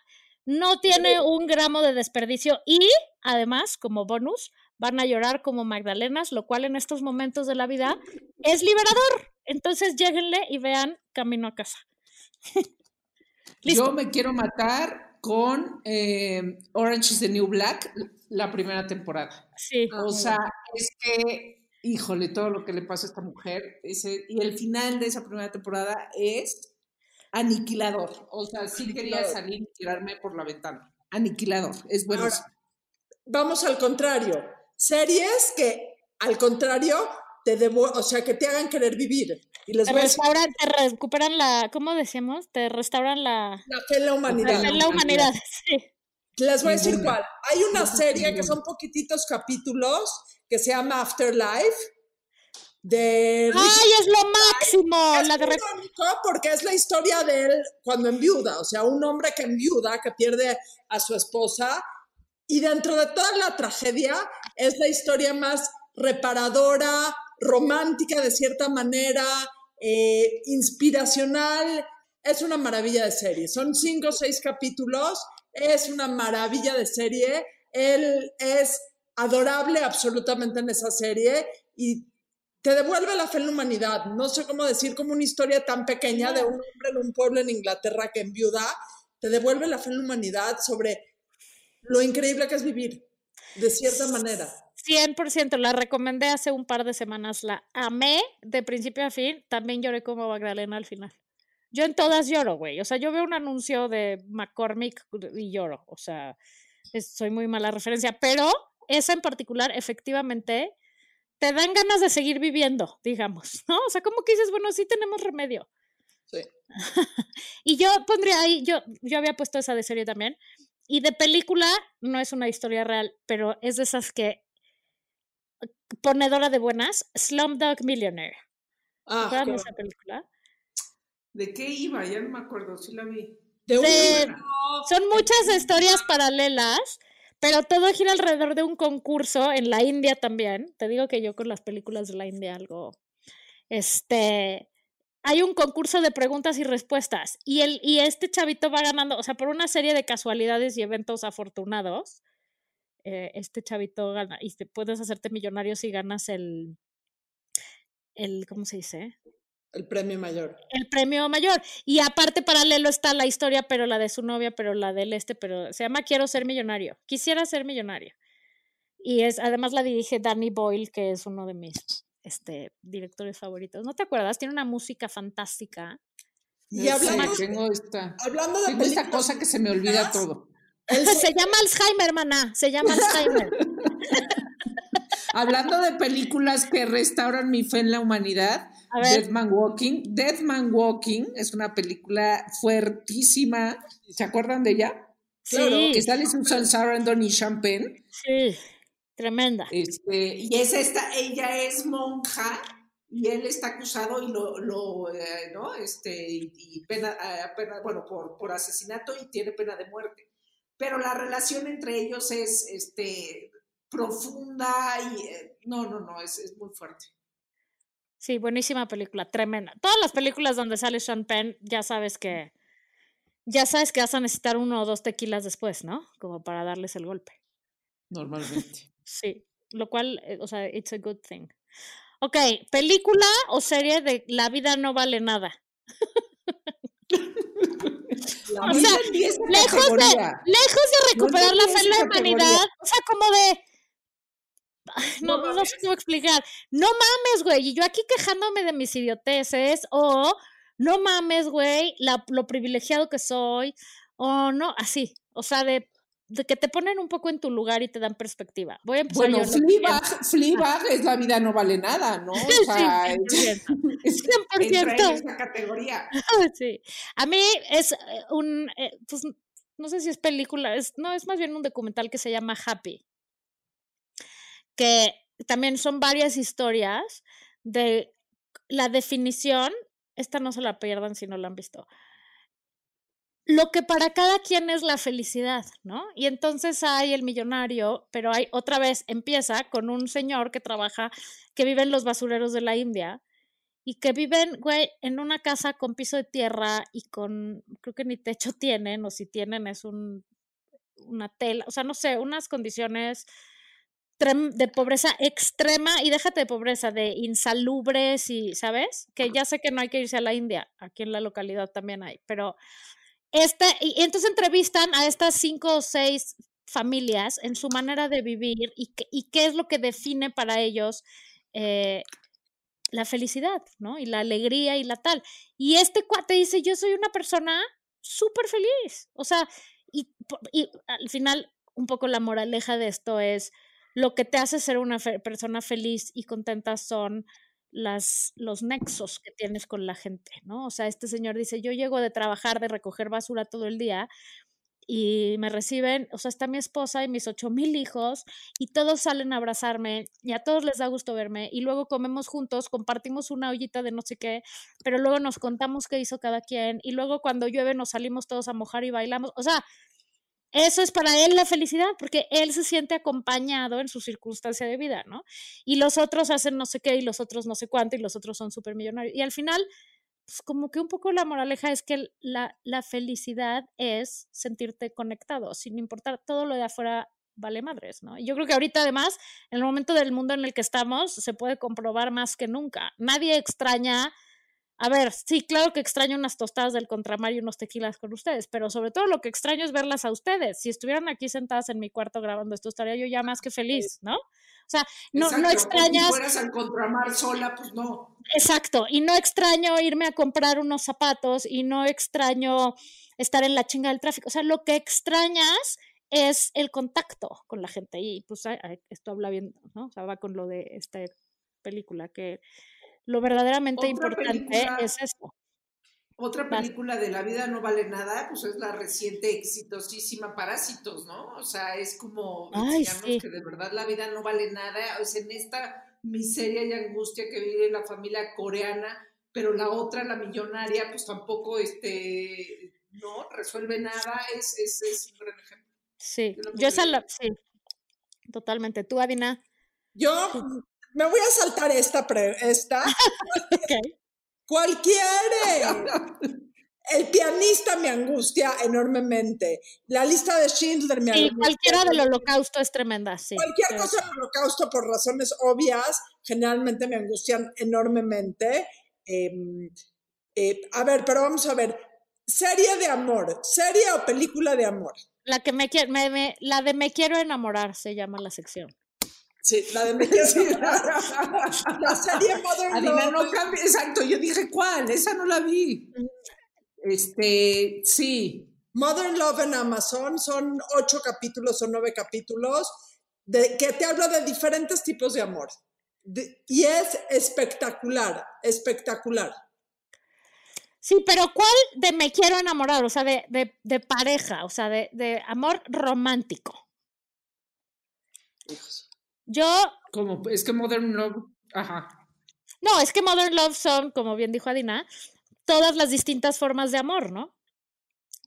no tiene un gramo de desperdicio y además, como bonus, van a llorar como Magdalenas, lo cual en estos momentos de la vida es liberador. Entonces, lléguenle y vean Camino a casa. Yo me quiero matar con eh, Orange is the New Black, la primera temporada. Sí. O sea, es que, híjole, todo lo que le pasa a esta mujer, ese, y el final de esa primera temporada es aniquilador. O sea, sí quería salir y tirarme por la ventana. Aniquilador, es bueno. Ahora, vamos al contrario. Series que, al contrario, te devu- o sea, que te hagan querer vivir. Y les restauran, te recuperan la, ¿cómo decíamos? Te restauran la, la fe en la la, humanidad. fe en la humanidad. Sí. Les voy a decir cuál. Hay una serie que son poquititos capítulos que se llama Afterlife. de ¡Ay, es lo máximo! es La de porque es la historia de él cuando enviuda, o sea, un hombre que enviuda, que pierde a su esposa, y dentro de toda la tragedia es la historia más reparadora, romántica de cierta manera, eh, inspiracional. Es una maravilla de serie. Son cinco o seis capítulos. Es una maravilla de serie. Él es adorable absolutamente en esa serie y te devuelve la fe en la humanidad. No sé cómo decir, como una historia tan pequeña de un hombre en un pueblo en Inglaterra que enviuda, te devuelve la fe en la humanidad sobre lo increíble que es vivir, de cierta manera. 100%, la recomendé hace un par de semanas, la amé de principio a fin, también lloré como Magdalena al final. Yo en todas lloro, güey. O sea, yo veo un anuncio de McCormick y lloro. O sea, es- soy muy mala referencia, pero esa en particular, efectivamente, te dan ganas de seguir viviendo, digamos, ¿no? O sea, como que dices, bueno, sí tenemos remedio. Sí. Y yo pondría ahí, yo, yo había puesto esa de serie también. Y de película, no es una historia real, pero es de esas que ponedora de buenas, Slumdog Millionaire. Ah, ¿Recuerdan qué esa película? ¿De qué iba? Ya no me acuerdo, sí la vi. De de-. Son muchas historias paralelas, pero todo gira alrededor de un concurso en la India también. Te digo que yo con las películas de la India algo. Este. Hay un concurso de preguntas y respuestas. Y, el, y este chavito va ganando, o sea, por una serie de casualidades y eventos afortunados. eh, este chavito gana. Y te puedes hacerte millonario si ganas el. el ¿Cómo se dice? El premio mayor. el premio mayor. Y aparte paralelo está la historia, pero la de su novia, pero la del este, pero se llama Quiero ser millonario. Quisiera ser millonario. Y es, además la dirige Danny Boyle, que es uno de mis este, directores favoritos. ¿No te acuerdas? Tiene una música fantástica. Y tengo esta, hablando de tengo esta películas cosa que se me olvida todo. el- se llama Alzheimer, maná. Se llama Alzheimer. Hablando de películas que restauran mi fe en la humanidad. Dead Man Walking. Dead Man Walking es una película fuertísima. ¿Se acuerdan de ella? Sí, Que sale Susan Sarandon y Champagne. sí. Tremenda. Este, y es esta, ella es monja y él está acusado y lo, lo eh, ¿no? Este, y, y pena, eh, pena, bueno, por, por asesinato y tiene pena de muerte. Pero la relación entre ellos es este, profunda y eh, no, no, no, es, es muy fuerte. Sí, buenísima película, tremenda. Todas las películas donde sale Sean Penn, ya sabes que ya sabes que vas a necesitar uno o dos tequilas después, ¿no? Como para darles el golpe. Normalmente. Sí, lo cual, eh, o sea, it's a good thing. Ok, película o serie de La vida no vale nada. O sea, lejos de-. Lejos de recuperar la fe en la humanidad, categoría. o sea, como de... Ay, No, No no sé cómo explicar. No mames, güey. Y yo aquí quejándome de mis idioteces. O no mames, güey, la- lo privilegiado que soy. O no, así. O sea, de, de que te ponen un poco en tu lugar y te dan perspectiva. Voy a empezar Bueno, Fleabag, Fleabag es la vida no vale nada, ¿no? O Sí, sea, 100%. es- 100%. entra en esa categoría. Sí. A mí es eh, un, eh, pues no sé si es película, es, no, es más bien un documental que se llama Happy, que también son varias historias de la definición, esta no se la pierdan si no la han visto, lo que para cada quien es la felicidad, ¿no? Y entonces hay el millonario, pero hay otra vez, empieza con un señor que trabaja, que vive en los basureros de la India y que viven, güey, en una casa con piso de tierra y con, creo que ni techo tienen, o si tienen es un, una tela, o sea, no sé, unas condiciones de pobreza extrema y déjate de pobreza, de insalubres y, ¿sabes? Que ya sé que no hay que irse a la India, aquí en la localidad también hay, pero y, entonces entrevistan a estas cinco o seis familias en su manera de vivir y, qué- es lo que define para ellos eh, la felicidad, ¿no? Y la alegría y la tal. Y este cuate dice, yo soy una persona súper feliz. O sea, y, al final un poco la moraleja de esto es, lo que te hace ser una persona feliz y contenta son las, los nexos que tienes con la gente, ¿no? O sea, este señor dice, yo llego de trabajar, de recoger basura todo el día y me reciben, o sea, está mi esposa y mis ocho mil hijos y todos salen a abrazarme y a todos les da gusto verme y luego comemos juntos, compartimos una ollita de no sé qué, pero luego nos contamos qué hizo cada quien y luego cuando llueve nos salimos todos a mojar y bailamos, o sea, eso es para él la felicidad, porque él se siente acompañado en su circunstancia de vida, ¿no? Y los otros hacen no sé qué y los otros no sé cuánto y los otros son súper millonarios. Y al final, pues como que un poco la moraleja es que la, la felicidad es sentirte conectado, sin importar todo lo de afuera vale madres, ¿no? Yo creo que ahorita además, en el momento del mundo en el que estamos, se puede comprobar más que nunca. Nadie extraña a ver, sí, claro que extraño unas tostadas del contramar y unos tequilas con ustedes, pero sobre todo lo que extraño es verlas a ustedes. Si estuvieran aquí sentadas en mi cuarto grabando esto, estaría yo ya más que feliz, ¿no? O sea, no, no extrañas. Si fueras al contramar sola, pues no. Exacto, y no extraño irme a comprar unos zapatos y no extraño estar en la chinga del tráfico. O sea, lo que extrañas es el contacto con la gente. Y pues esto habla bien, ¿no? O sea, va con lo de esta película que lo verdaderamente importante es esto. Otra película de La vida no vale nada, pues es la reciente exitosísima Parásitos, ¿no? O sea, es como digamos que de verdad la vida no vale nada, sea, en esta miseria y angustia que vive la familia coreana, pero la otra, la millonaria, pues tampoco este, no resuelve nada, es, es, es un gran ejemplo. Sí, yo esa la, sí, totalmente. ¿Tú, Adina? Yo me voy a saltar esta. esta. Cualquiera. El pianista me angustia enormemente. La lista de Schindler me angustia. cualquiera del holocausto es tremenda, sí. Cualquier cosa del holocausto, por razones obvias, generalmente me angustian enormemente. Em, eh, a ver, pero vamos a ver. Serie de amor, serie o película de amor. La que me, me la de Me quiero enamorar se llama la sección. Sí, la de Me La serie Modern Love. no cambia, exacto, yo dije, ¿cuál? Esa no la vi. Este, sí. Modern Love en Amazon son ocho capítulos o nueve capítulos de, que te habla de diferentes tipos de amor. y es espectacular, espectacular. Sí, pero ¿cuál de me quiero enamorar? O sea, de, de, pareja, o sea, de, de amor romántico. Hijos. Yo. Como, es que Modern Love. Ajá. No, es que Modern Love son, como bien dijo Adina, todas las distintas formas de amor, ¿no?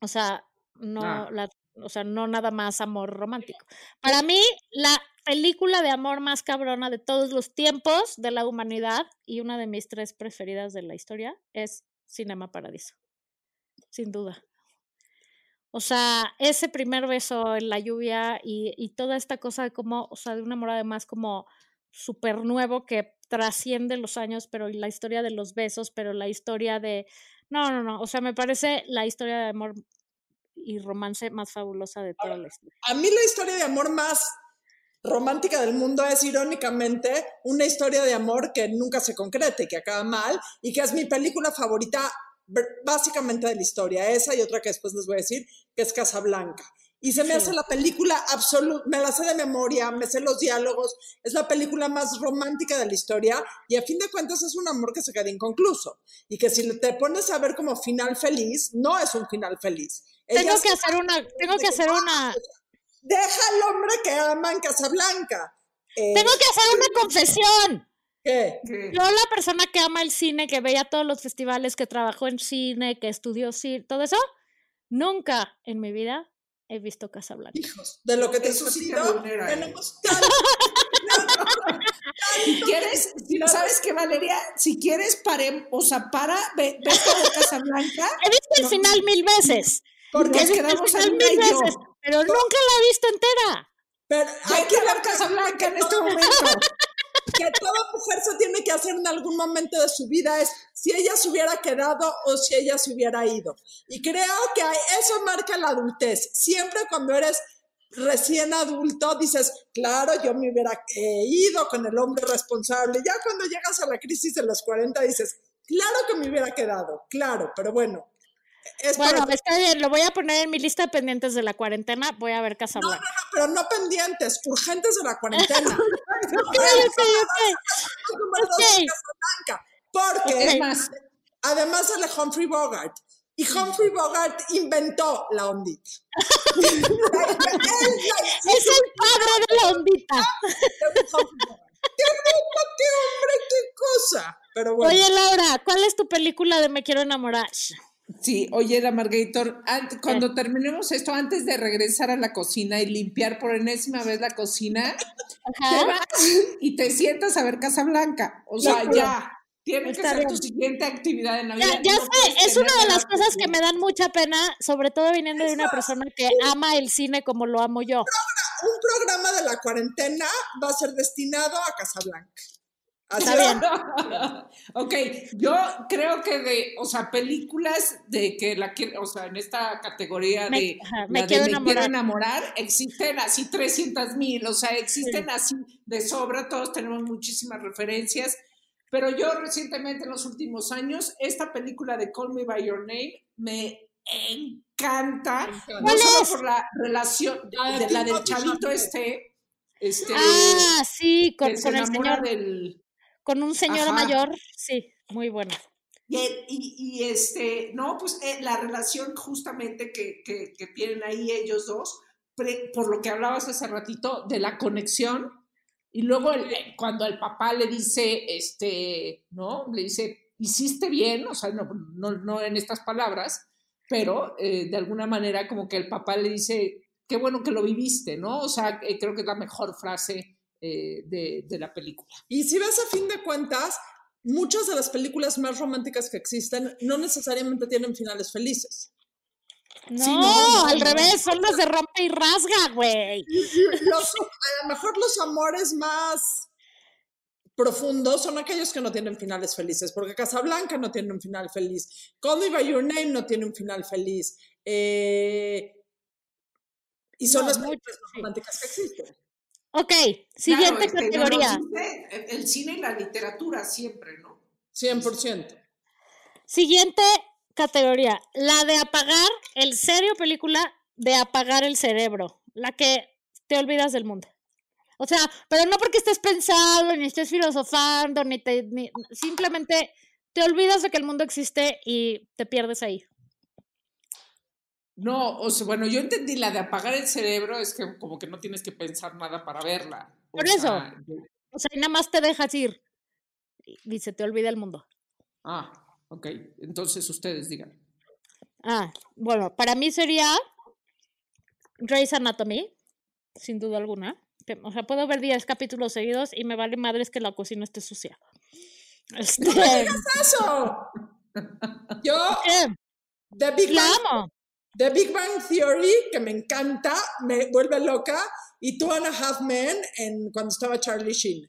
O sea, no, ah. la, o sea, no nada más amor romántico. Para mí, la película de amor más cabrona de todos los tiempos de la humanidad y una de mis tres preferidas de la historia es Cinema Paradiso. Sin duda. O sea, ese primer beso en la lluvia y, y toda esta cosa de como, o sea, de un amor además como súper nuevo que trasciende los años, pero la historia de los besos, pero la historia de... No, no, no, o sea, me parece la historia de amor y romance más fabulosa de toda la historia. A mí la historia de amor más romántica del mundo es irónicamente una historia de amor que nunca se concrete, que acaba mal y que es mi película favorita básicamente de la historia, esa y otra que después les voy a decir, que es Casablanca. Y se me hace la película absoluta, me la sé de memoria, me sé los diálogos, es la película más romántica de la historia y a fin de cuentas es un amor que se queda inconcluso y que si te pones a ver como final feliz, no es un final feliz. Tengo que hacer una, tengo que hacer una... Deja al hombre que ama en Casablanca. tengo que hacer una confesión. Yo, la persona que ama el cine, que veía todos los festivales, que trabajó en cine, que estudió cine, todo eso, nunca en mi vida he visto Casablanca. Hijos, de lo que te suscitó, tenemos Si quieres, ¿sabes qué, Valeria? Si quieres, pare, o sea, para, ve, ve todo Casablanca. He visto el final mil veces. Porque nos quedamos al mil veces, pero nunca la he visto entera. Pero hay que ver Casablanca en este momento que toda mujer se tiene que hacer en algún momento de su vida es si ella se hubiera quedado o si ella se hubiera ido. Y creo que eso marca la adultez. Siempre cuando eres recién adulto dices, claro, yo me hubiera eh, ido con el hombre responsable. Ya cuando llegas a la crisis de los 40 dices, claro que me hubiera quedado, claro, pero bueno, bueno, está bien, lo voy a poner en mi lista de pendientes de la cuarentena. Voy a ver Casablanca. No, no, no, pero no pendientes, urgentes de la cuarentena. ok, ok, Porque, además sale Humphrey Bogart. Y Humphrey Bogart inventó la ondita. Es el padre de la ondita. ¡Qué ropa, qué hombre, qué cosa! Pero bueno. Oye, Laura, ¿cuál es tu película de Me quiero enamorar? Sí, oye, la Margator, cuando terminemos esto, antes de regresar a la cocina y limpiar por enésima vez la cocina, te Ajá. vas y te sientas a ver Casablanca. O sea, ya. Tiene que ser tu siguiente actividad en Ya, Navidad. ya No sé, es una de las cosas que me dan mucha pena, sobre todo viniendo de una persona que ama el cine como lo amo yo. Un programa de la cuarentena va a ser destinado a Casablanca. Está bien. ok, yo creo que de, o sea, películas de que la quiero, o sea, en esta categoría Me- de, ajá, la me de quiero me quiero enamorar. enamorar, existen así 300 mil, o sea, existen así de sobra, todos tenemos muchísimas referencias, pero yo recientemente en los últimos años, esta película de Call Me By Your Name me encanta, no ¿Cuál solo es? por la relación La de de la del chavito este, este, Ah, sí, con, que se con el enamora señor, del... con un señor Ajá. mayor, sí, muy bueno. Y, y- y, este, no, pues eh, la relación justamente que, que- que tienen ahí ellos dos, pre- por lo que hablabas hace ratito, de la conexión, y luego el- eh, cuando el papá le dice, este, ¿no? Le dice, hiciste bien, o sea, no, no, no en estas palabras, pero eh, de alguna manera como que el papá le dice, qué bueno que lo viviste, ¿no? O sea, eh, creo que es la mejor frase eh, de, de la película. Y si ves a fin de cuentas, muchas de las películas más románticas que existen no necesariamente tienen finales felices. No, Sí, no, no, al no. revés, son los de rompe y rasga, güey. A lo mejor los amores más profundos son aquellos que no tienen finales felices, porque Casablanca no tiene un final feliz, Call Me By Your Name no tiene un final feliz, eh, y son No, las películas más sí. románticas que existen. Ok, siguiente Claro, este, categoría. no, el cine- el cine y la literatura siempre, ¿no? 100%. Siguiente categoría, la de apagar el serio película de apagar el cerebro, la que te olvidas del mundo. O sea, pero no porque estés pensando, ni estés filosofando, ni te ni- simplemente te olvidas de que el mundo existe y te pierdes ahí. No, o sea, bueno, yo entendí la de apagar el cerebro, es que como que no tienes que pensar nada para verla. O Por sea, eso. yo- O sea, y nada más te dejas ir. Y Dice, te olvida el mundo. ah, ok, entonces ustedes digan. Ah, bueno, para mí sería Grey's Anatomy, sin duda alguna. O sea, puedo ver 10 capítulos seguidos y me vale madres que la cocina esté sucia. Este, ¡Eso! Yo, eh, The Big, Bang. The Big Bang Theory, que me encanta, me vuelve loca, y Two and a Half Men en, cuando estaba Charlie Sheen.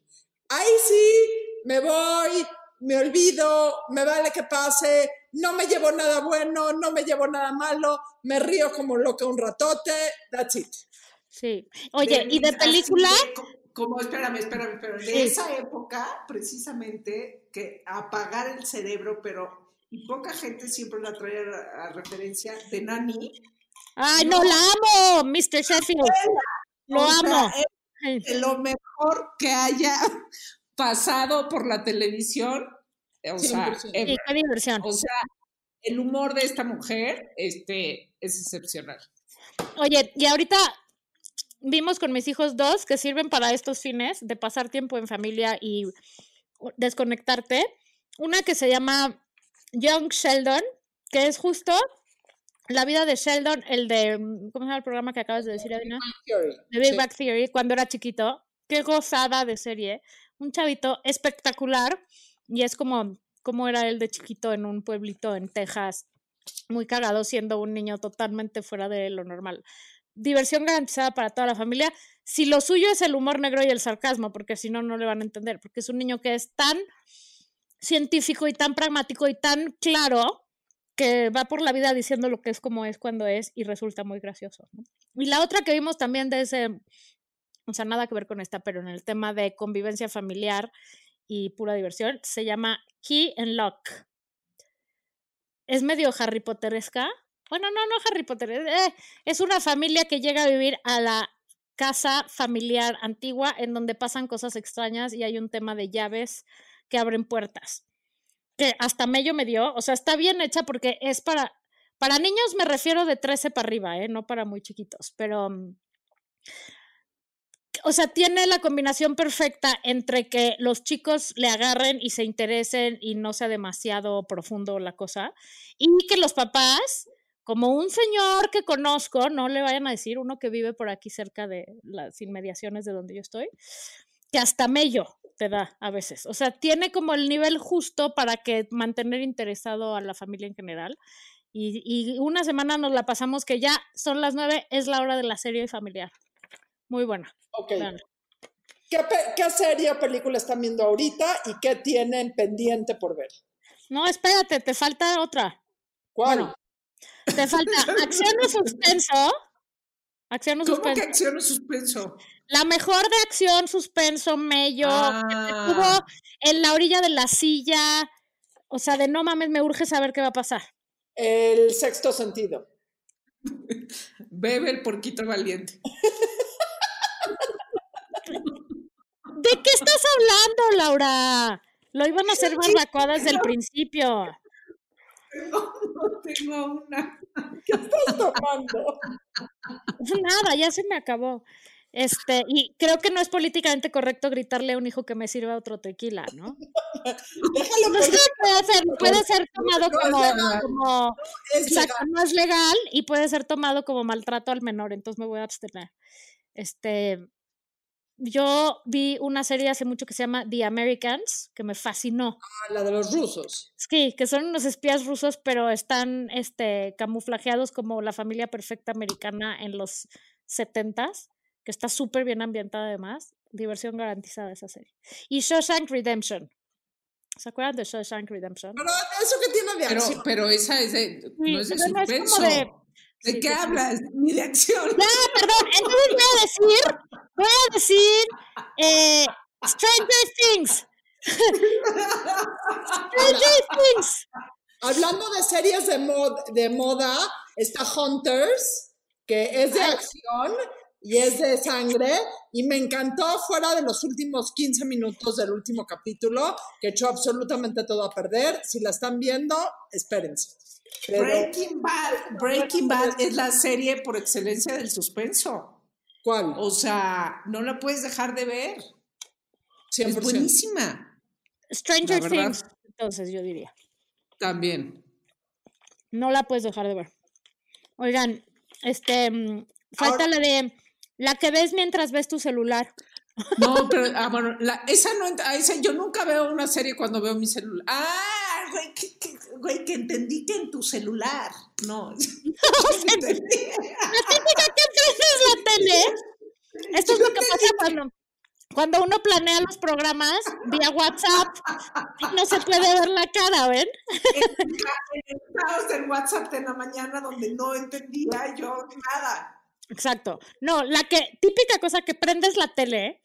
Ahí sí, me voy, me olvido, me vale que pase, no me llevo nada bueno, no me llevo nada malo, me río como loca un ratote, that's it. Sí. Oye, ¿y de película? de co- como, espérame, espérame, espérame, de Sí. esa época, precisamente, que apagar el cerebro, pero, y poca gente siempre la trae a, a referencia, de Nani. Ay, no, la amo, Mr. Sheffield. Lo O sea, amo. es Ay, de lo mejor que haya pasado por la televisión, o sea, 100%. ever. Sí, qué diversión. O sea, el humor de esta mujer este, es excepcional. Oye, y ahorita vimos con mis hijos dos que sirven para estos fines de pasar tiempo en familia y desconectarte. Una que se llama Young Sheldon, que es justo la vida de Sheldon, el de, mm, ¿cómo se llama el programa que acabas de decir, Adina? The Big. Bang Theory, cuando era chiquito. Qué gozada de serie. Un chavito espectacular. Y es como, como era él de chiquito en un pueblito en Texas. Muy cagado, siendo un niño totalmente fuera de lo normal. Diversión garantizada para toda la familia. Si lo suyo es el humor negro y el sarcasmo, porque si no, no le van a entender. Porque es un niño que es tan científico y tan pragmático y tan claro que va por la vida diciendo lo que es como es cuando es y resulta muy gracioso. Y la otra que vimos también de ese, o sea, nada que ver con esta, pero en el tema de convivencia familiar y pura diversión, se llama Key and Lock. Es medio Harry Potteresca. Bueno, no, no Harry Potter. eh, es una familia que llega a vivir a la casa familiar antigua en donde pasan cosas extrañas y hay un tema de llaves que abren puertas. Que hasta mello me dio. O sea, está bien hecha porque es para Para niños me refiero de 13 para arriba, ¿eh? No para muy chiquitos, pero... mm, O sea, tiene la combinación perfecta entre que los chicos le agarren y se interesen y no sea demasiado profundo la cosa, y que los papás, como un señor que conozco, no le vayan a decir, uno que vive por aquí cerca de las inmediaciones de donde yo estoy, que hasta mello te da a veces. O sea, tiene como el nivel justo para que mantener interesado a la familia en general. Y, y una semana nos la pasamos que ya son las nueve, es la hora de la serie familiar. Muy buena. Ok. ¿Qué, ¿Qué serie o película están viendo ahorita y qué tienen pendiente por ver? No, espérate, te falta otra. ¿Cuál? Bueno, Te falta acción o suspenso. Acción o ¿Cómo que suspenso. acción o suspenso? La mejor de acción, suspenso, mello, que te Ah. tuvo en la orilla de la silla. O sea, de no mames, me urge saber qué va a pasar. El sexto sentido. Bebe el porquito valiente. ¿De qué estás hablando, Laura? Lo iban a hacer barbacoa desde el principio. No, no tengo una. ¿Qué estás tomando? Nada, ya se me acabó. Este, y creo que no es políticamente correcto gritarle a un hijo que me sirva otro tequila, ¿no? Déjalo No sé, puede ser, puede ser tomado no es como, legal. como es exacto, legal. no es legal y puede ser tomado como maltrato al menor, entonces me voy a abstener. Este, yo vi una serie hace mucho que se llama The Americans, que me fascinó. Ah, La de los rusos. Sí, que son unos espías rusos, pero están este, camuflajeados como la familia perfecta americana en los setentas, que está súper bien ambientada además. Diversión garantizada esa serie. Y Shawshank Redemption. ¿Se acuerdan de Shawshank Redemption? Pero eso que tiene de Pero, acción. pero esa es de, Sí, no es de no es suspenso. como de- ¿De sí, qué hablas? Ni de acción. Ah, perdón, entonces voy a decir, voy a decir eh, Stranger Things. Stranger Things. Hablando de series de, mod- de moda, está Hunters, que es de acción y es de sangre, y me encantó fuera de los últimos 15 minutos del último capítulo, que echó absolutamente todo a perder. Si la están viendo, espérense. Pero, Breaking Bad, Breaking Bad es la serie por excelencia del suspenso. ¿Cuál? O sea, no la puedes dejar de ver. 100%. Es buenísima. Stranger. Things, entonces yo diría. También. No la puedes dejar de ver. Oigan, este, mm, falta la de la que ves mientras ves tu celular. No, pero ah, bueno, la- esa no esa, yo nunca veo una serie cuando veo mi celular. Ah, güey, que, que- güey, que entendí que en tu celular. No. entendí. La típica que prendes la tele. Esto es lo que pasa cuando, cuando uno planea los programas vía WhatsApp no se puede ver la cara, ¿ven? Estados del WhatsApp de la mañana donde no entendía yo nada. Exacto. No, la que, típica cosa que prendes la tele,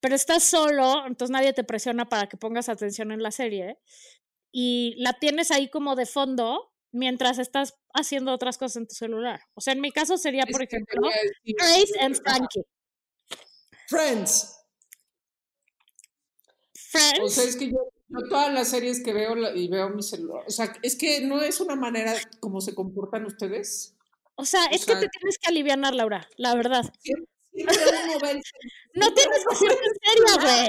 pero estás solo, entonces nadie te presiona para que pongas atención en la serie, y la tienes ahí como de fondo mientras estás haciendo otras cosas en tu celular. O sea, en mi caso sería, por Es ejemplo, Grace and Frankie. Friends. Friends. O sea, es que yo, yo todas las series que veo la- y veo mi celular, o sea, es que no es una manera como se comportan ustedes. O sea, o es que sea- te tienes que aliviar, Laura, la verdad. Siempre, siempre uno ve el No tienes que ser en serio, güey.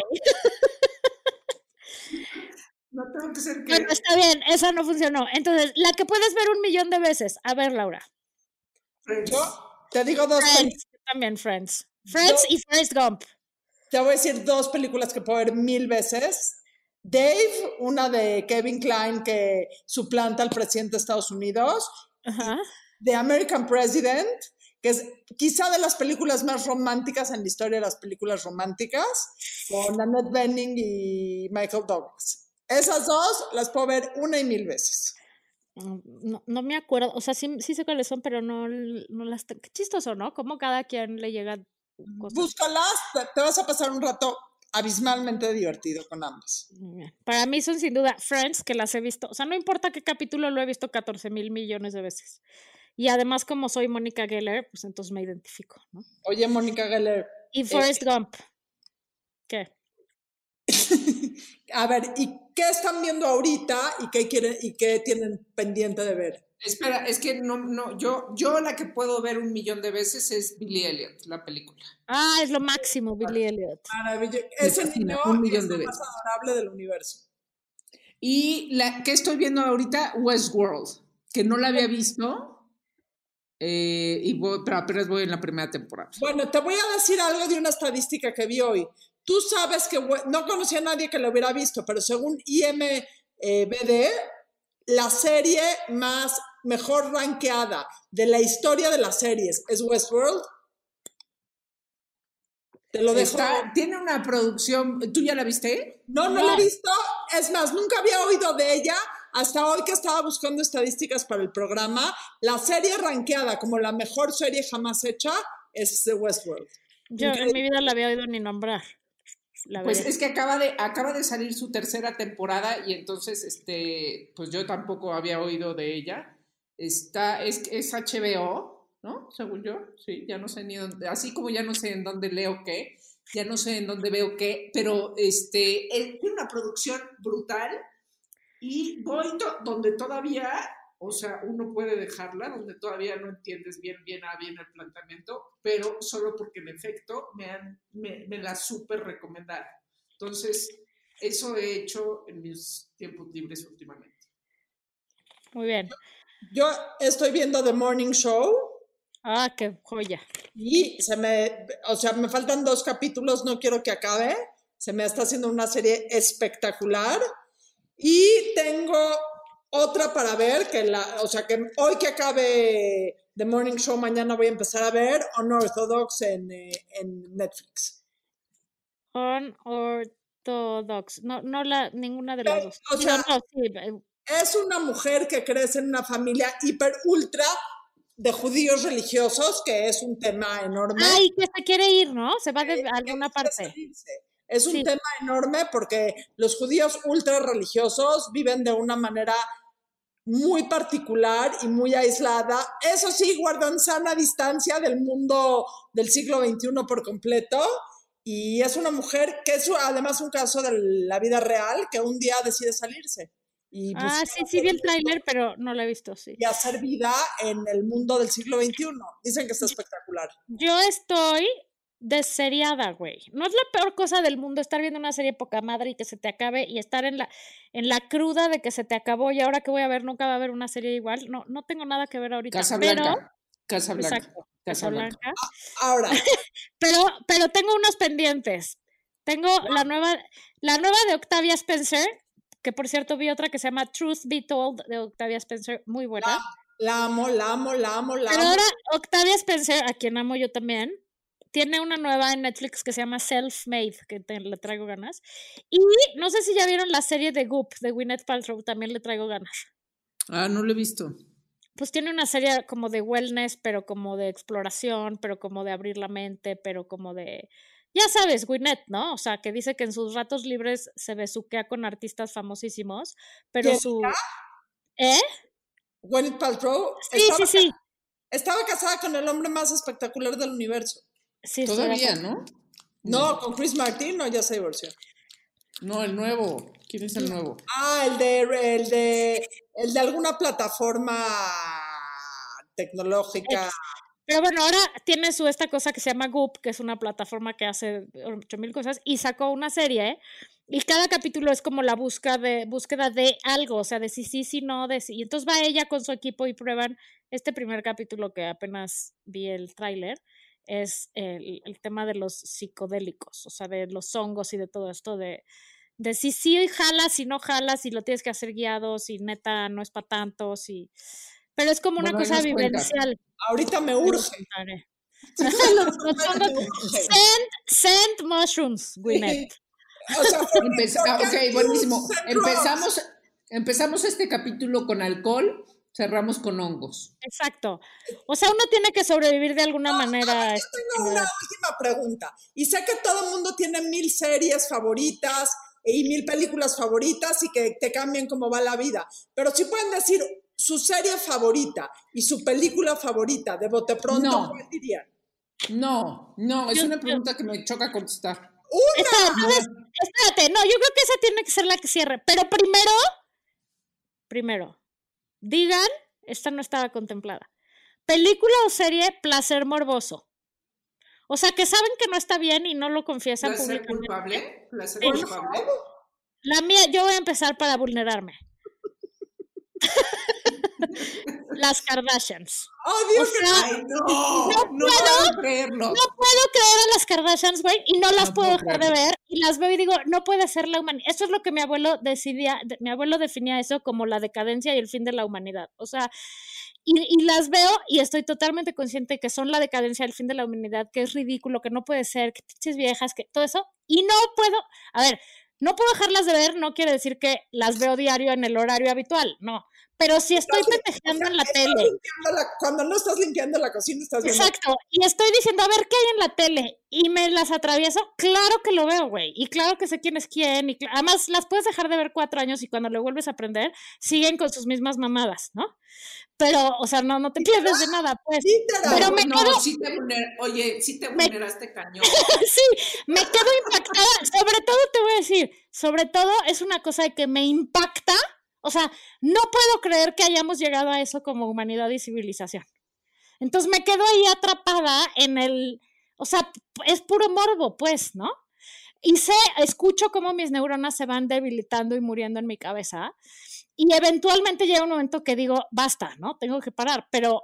No tengo que ser que. Bueno, está bien, esa no funcionó. Entonces, la que puedes ver un millón de veces. A ver, Laura. Yo te digo dos películas. Friends, yo también Friends. Friends y Forrest Gump. Te voy a decir dos películas que puedo ver mil veces. Dave, una de Kevin Klein que suplanta al presidente de Estados Unidos. Ajá. The American President, que es quizá de las películas más románticas en la historia de las películas románticas, con Annette Bening y Michael Douglas. Esas dos las puedo ver una y mil veces. Mm, No, no me acuerdo, o sea, sí, sí sé cuáles son, pero no, no las... Qué chistoso, ¿no? Como cada quien le llega cosas. Búscalas, te, te vas a pasar un rato abismalmente divertido con ambas. Para mí son sin duda Friends, que las he visto. O sea, no importa qué capítulo lo he visto 14 mil millones de veces. Y además, como soy Mónica Geller, pues entonces me identifico, ¿no? Oye, Mónica Geller, Y Forrest Gump. ¿Qué? A ver, ¿y qué están viendo ahorita y qué quieren y qué tienen pendiente de ver? Espera, es que no, no, yo, yo la que puedo ver un millón de veces es Billy Elliot, la película. Ah, es lo máximo, Billy Elliot. Maravilloso. Ese fascina, niño un millón es de lo más veces. adorable del universo. Y la que estoy viendo ahorita, Westworld, que no la había visto. Eh, y voy, pero apenas voy en la primera temporada. Bueno, te voy a decir algo de una estadística que vi hoy. Tú sabes que no conocía a nadie que lo hubiera visto, pero según IMBD, la serie más mejor rankeada de la historia de las series es Westworld. Te lo dejo. Está- tiene una producción. ¿Tú ya la viste? No, no, la he visto. Es más, nunca había oído de ella hasta hoy que estaba buscando estadísticas para el programa. La serie rankeada como la mejor serie jamás hecha es The Westworld. Yo en Increíble. mi vida la había oído ni nombrar. La Pues veré. es que acaba de, acaba de salir su tercera temporada y entonces, este, pues yo tampoco había oído de ella. Está, es, es HBO, ¿no? Según yo, sí, ya no sé ni dónde, así como ya no sé en dónde leo qué, ya no sé en dónde veo qué, pero este, es- tiene una producción brutal y voy to- donde todavía, o sea, uno puede dejarla, donde todavía no entiendes bien, bien a bien el planteamiento, pero solo porque en efecto me, han, me, me la súper recomendaron. Entonces, eso he hecho en mis tiempos libres últimamente. Muy bien. Yo estoy viendo The Morning Show Ah, qué joya. y se me, o sea, me faltan dos capítulos, no quiero que acabe. Se me está haciendo una serie espectacular. Y tengo otra para ver, que la, o sea, que hoy que acabe The Morning Show, mañana voy a empezar a ver Unorthodox en, eh, en Netflix. Unorthodox. No, no la, ninguna de las Eh, dos. o sea, no, sí, eh, Es una mujer que crece en una familia hiper ultra de judíos religiosos, que es un tema enorme. Ay, que se quiere ir, ¿no? Se va de que alguna parte. salirse. Es un Sí. tema enorme porque los judíos ultra religiosos viven de una manera muy particular y muy aislada. Eso sí, guardan sana distancia del mundo del siglo XXI por completo. Y es una mujer que es además un caso de la vida real que un día decide salirse. Y Ah, sí, sí vi el tráiler, pero no lo he visto, sí. y hacer vida en el mundo del siglo XXI. Dicen que está espectacular. Yo estoy deseriada, güey. No es la peor cosa del mundo estar viendo una serie poca madre y que se te acabe y estar en la, en la cruda de que se te acabó y ahora que voy a ver nunca va a haber una serie igual. No, no tengo nada que ver ahorita. Casa pero, Blanca. Casa Blanca. exacto, Casa Blanca. Casablanca. Ahora, Pero, pero tengo unos pendientes. Tengo la nueva, la nueva de Octavia Spencer, que por cierto vi otra que se llama Truth Be Told de Octavia Spencer, muy buena. la amo, la amo, la amo, la Pero amo. ahora Octavia Spencer, a quien amo yo también, tiene una nueva en Netflix que se llama Self-Made, que te- le traigo ganas. Y no sé si ya vieron la serie de Goop de Gwyneth Paltrow, también le traigo ganas. Ah, no lo he visto. Pues tiene una serie como de wellness, pero como de exploración, pero como de abrir la mente, pero como de... Ya sabes, Gwyneth, ¿no? O sea, que dice que en sus ratos libres se besuquea con artistas famosísimos, pero ¿Quién su... ¿Eh? Gwyneth Paltrow Sí, estaba, sí, sí. estaba casada con el hombre más espectacular del universo. Sí Todavía. ¿no? No, con Chris Martin, no, ya se divorció. No, el nuevo. ¿Quién es el nuevo? Ah, el de, el de, el de alguna plataforma tecnológica. Pero bueno, ahora tiene su esta cosa que se llama Goop, que es una plataforma que hace 8000 cosas, y sacó una serie, y cada capítulo es como la búsqueda de, búsqueda de algo, o sea, de si sí, si no, de si. Y entonces va ella con su equipo y prueban este primer capítulo que apenas vi el tráiler, es el, el tema de los psicodélicos, o sea, de los hongos y de todo esto, de, de si sí jalas, si no jalas, si lo tienes que hacer guiado, si neta no es para tanto, si... Pero es como una Bueno, cosa vivencial. Ahorita me urge. Los. Send, send mushrooms, Gwyneth. O sea, Empeza- ah, ok, buenísimo. Empezamos, empezamos este capítulo con alcohol, cerramos con hongos. Exacto. O sea, uno tiene que sobrevivir de alguna manera. a Yo esta tengo una última pregunta. Y sé que todo el mundo tiene mil series favoritas y mil películas favoritas y que te cambian cómo va la vida. Pero si pueden decir su serie favorita y su película favorita de bote pronto, No. ¿cuál dirían? No, no, es Yo- una yo- pregunta que me choca contestar. Una. Esta, espérate, no, yo creo que esa tiene que ser la que cierre. Pero primero, primero, digan, esta no estaba contemplada. Película o serie, placer morboso. O sea, que saben que no está bien y no lo confiesan ¿Placer públicamente. culpable? ¿Placer culpable? La mía, yo voy a empezar para vulnerarme. Las Kardashians. Odio O que sea, Ay, no, no no, puedo. No puedo creer a las Kardashians, güey, y no las puedo dejar de ver. Y las veo y digo, no puede ser la humanidad. Eso es lo que mi abuelo decidía, de- mi abuelo definía eso como la decadencia y el fin de la humanidad. O sea, y, y las veo y estoy totalmente consciente que son la decadencia y el fin de la humanidad, que es ridículo, que no puede ser, que pinches viejas, que todo eso. Y no puedo, a ver, no puedo dejarlas de ver, no quiere decir que las veo diario en el horario habitual, no. Pero si estoy petejeando en la tele. la- cuando no estás limpiando la cocina, estás viendo. Exacto, y estoy diciendo, a ver qué hay en la tele, y me las atravieso, claro que lo veo, güey, y claro que sé quién es quién, y además las puedes dejar de ver cuatro años y cuando lo vuelves a aprender, siguen con sus mismas mamadas, ¿no? Pero, o sea, no, no te pierdes de nada, pues. Literal. Pero me no, quedo- sí te vulner- oye, sí te Me- vulneraste cañón. sí, me quedo impactada, sobre todo te voy a decir, sobre todo es una cosa de que me impacta, o sea, no puedo creer que hayamos llegado a eso como humanidad y civilización. Entonces me quedo ahí atrapada en el, o sea, es puro morbo, pues, ¿no? Y sé, escucho cómo mis neuronas se van debilitando y muriendo en mi cabeza. Y eventualmente llega un momento que digo, basta, ¿no? Tengo que parar. Pero,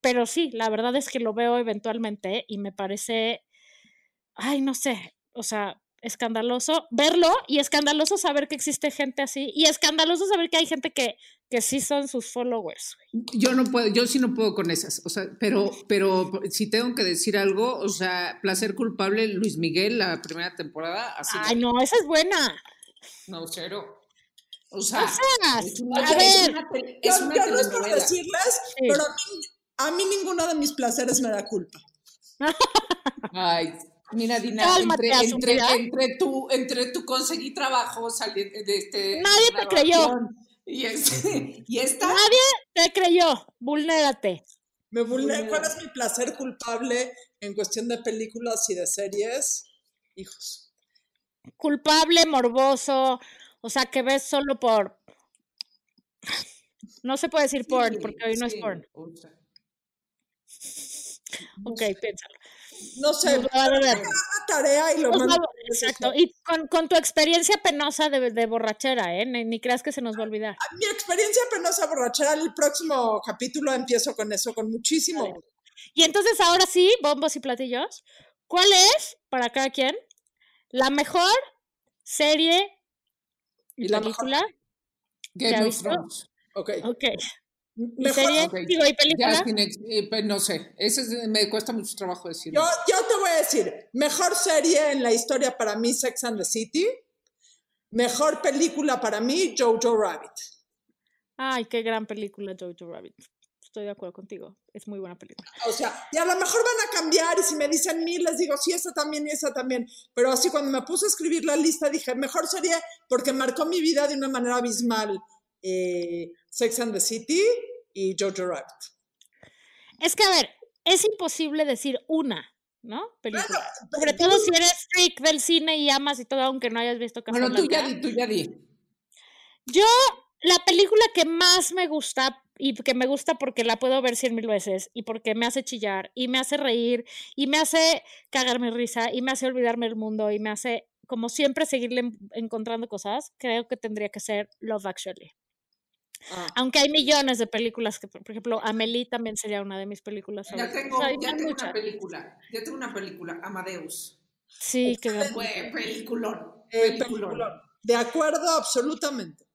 pero sí, la verdad es que lo veo eventualmente y me parece, ay, no sé, o sea, escandaloso verlo y escandaloso saber que existe gente así y escandaloso saber que hay gente que, que sí son sus followers. güey. Yo no puedo, yo sí no puedo con esas, o sea, pero, pero si tengo que decir algo, o sea, placer culpable, Luis Miguel, la primera temporada, así. Ay, no, esa es buena. No, cero. O O sea, sea, es una, a es ver, una Yo, es una yo no es por Sí. pero a mí, a mí ninguno de mis placeres me da culpa. Ay, mira, Dina, Cálmate, entre, entre, entre tu, entre tu conseguí trabajo sali- de este. Nadie te creyó. Y, este, y esta, nadie te creyó, vulnérate. Me vulne- ¿Cuál es mi placer culpable en cuestión de películas y de series? Hijos. culpable, morboso, o sea, que ves solo por... No se puede decir porn, Sí, porque hoy no es porn. Ok, piénsalo. No sé, a doler. una tarea y lo a- mando. Exacto, y con, con tu experiencia penosa de, de borrachera, ¿eh? Ni, ni creas que se nos va a olvidar. Mi experiencia penosa borrachera, el próximo capítulo empiezo con eso, con muchísimo. Vale. Y entonces ahora sí, bombos y platillos, ¿cuál es, para cada quien, la mejor serie y, Y la mejor- película? Game ¿Ya of? Thrones. Ok. Ok. ¿Y Mejor- serie? ok. Digo, ¿y película? eh, pues, no sé, ese es- me cuesta mucho trabajo decir. Yo, yo te voy a decir, mejor serie en la historia para mí, Sex and the City. Mejor película para mí, Jojo Rabbit. Ay, qué gran película, Jojo Rabbit. Estoy de acuerdo contigo. Es muy buena película. O sea, y a lo mejor van a cambiar y si me dicen mil, les digo, sí, esa también y esa también. Pero así cuando me puse a escribir la lista, dije, mejor serie porque marcó mi vida de una manera abismal. eh, Sex and the City y Jojo Rabbit. Es que, a ver, es imposible decir una, ¿no? Película. Sobre pero- todo si eres freak del cine y amas y todo, aunque no hayas visto bueno, tú ya di, tú ya di. Yo, la película que más me gusta, y que me gusta porque la puedo ver cien mil veces, y porque me hace chillar, y me hace reír, y me hace cagarme risa, y me hace olvidarme el mundo, y me hace, como siempre, seguirle en- encontrando cosas, creo que tendría que ser Love Actually. Ah. Aunque hay millones de películas que, por ejemplo, Amelie también sería una de mis películas Ya tengo, O sea, ya hay tengo muchas. una película, ya tengo una película, Amadeus. Sí, qué gran Fue peliculón, Eh, peliculón. De acuerdo, absolutamente.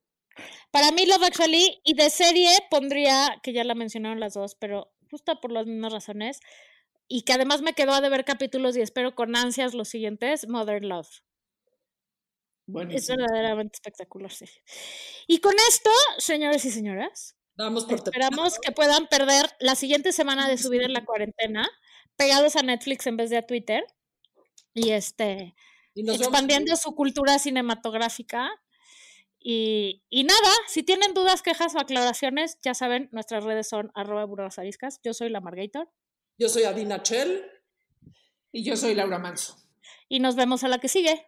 Para mí, Love Actually, y de serie pondría, que ya la mencionaron las dos, pero justo por las mismas razones, y que además me quedó a deber capítulos y espero con ansias los siguientes, Modern Love. Es Buenísimo. verdaderamente espectacular, sí. Y con esto, señores y señoras, Damos por esperamos que puedan perder la siguiente semana de su vida en la cuarentena, pegados a Netflix en vez de a Twitter, y este, y expandiendo su cultura cinematográfica. Y, y nada, si tienen dudas, quejas o aclaraciones, ya saben, nuestras redes son arroba burras ariscas. Yo soy la Margator Yo soy Adina Chell. Y yo soy Laura Manso. y nos vemos a la que sigue.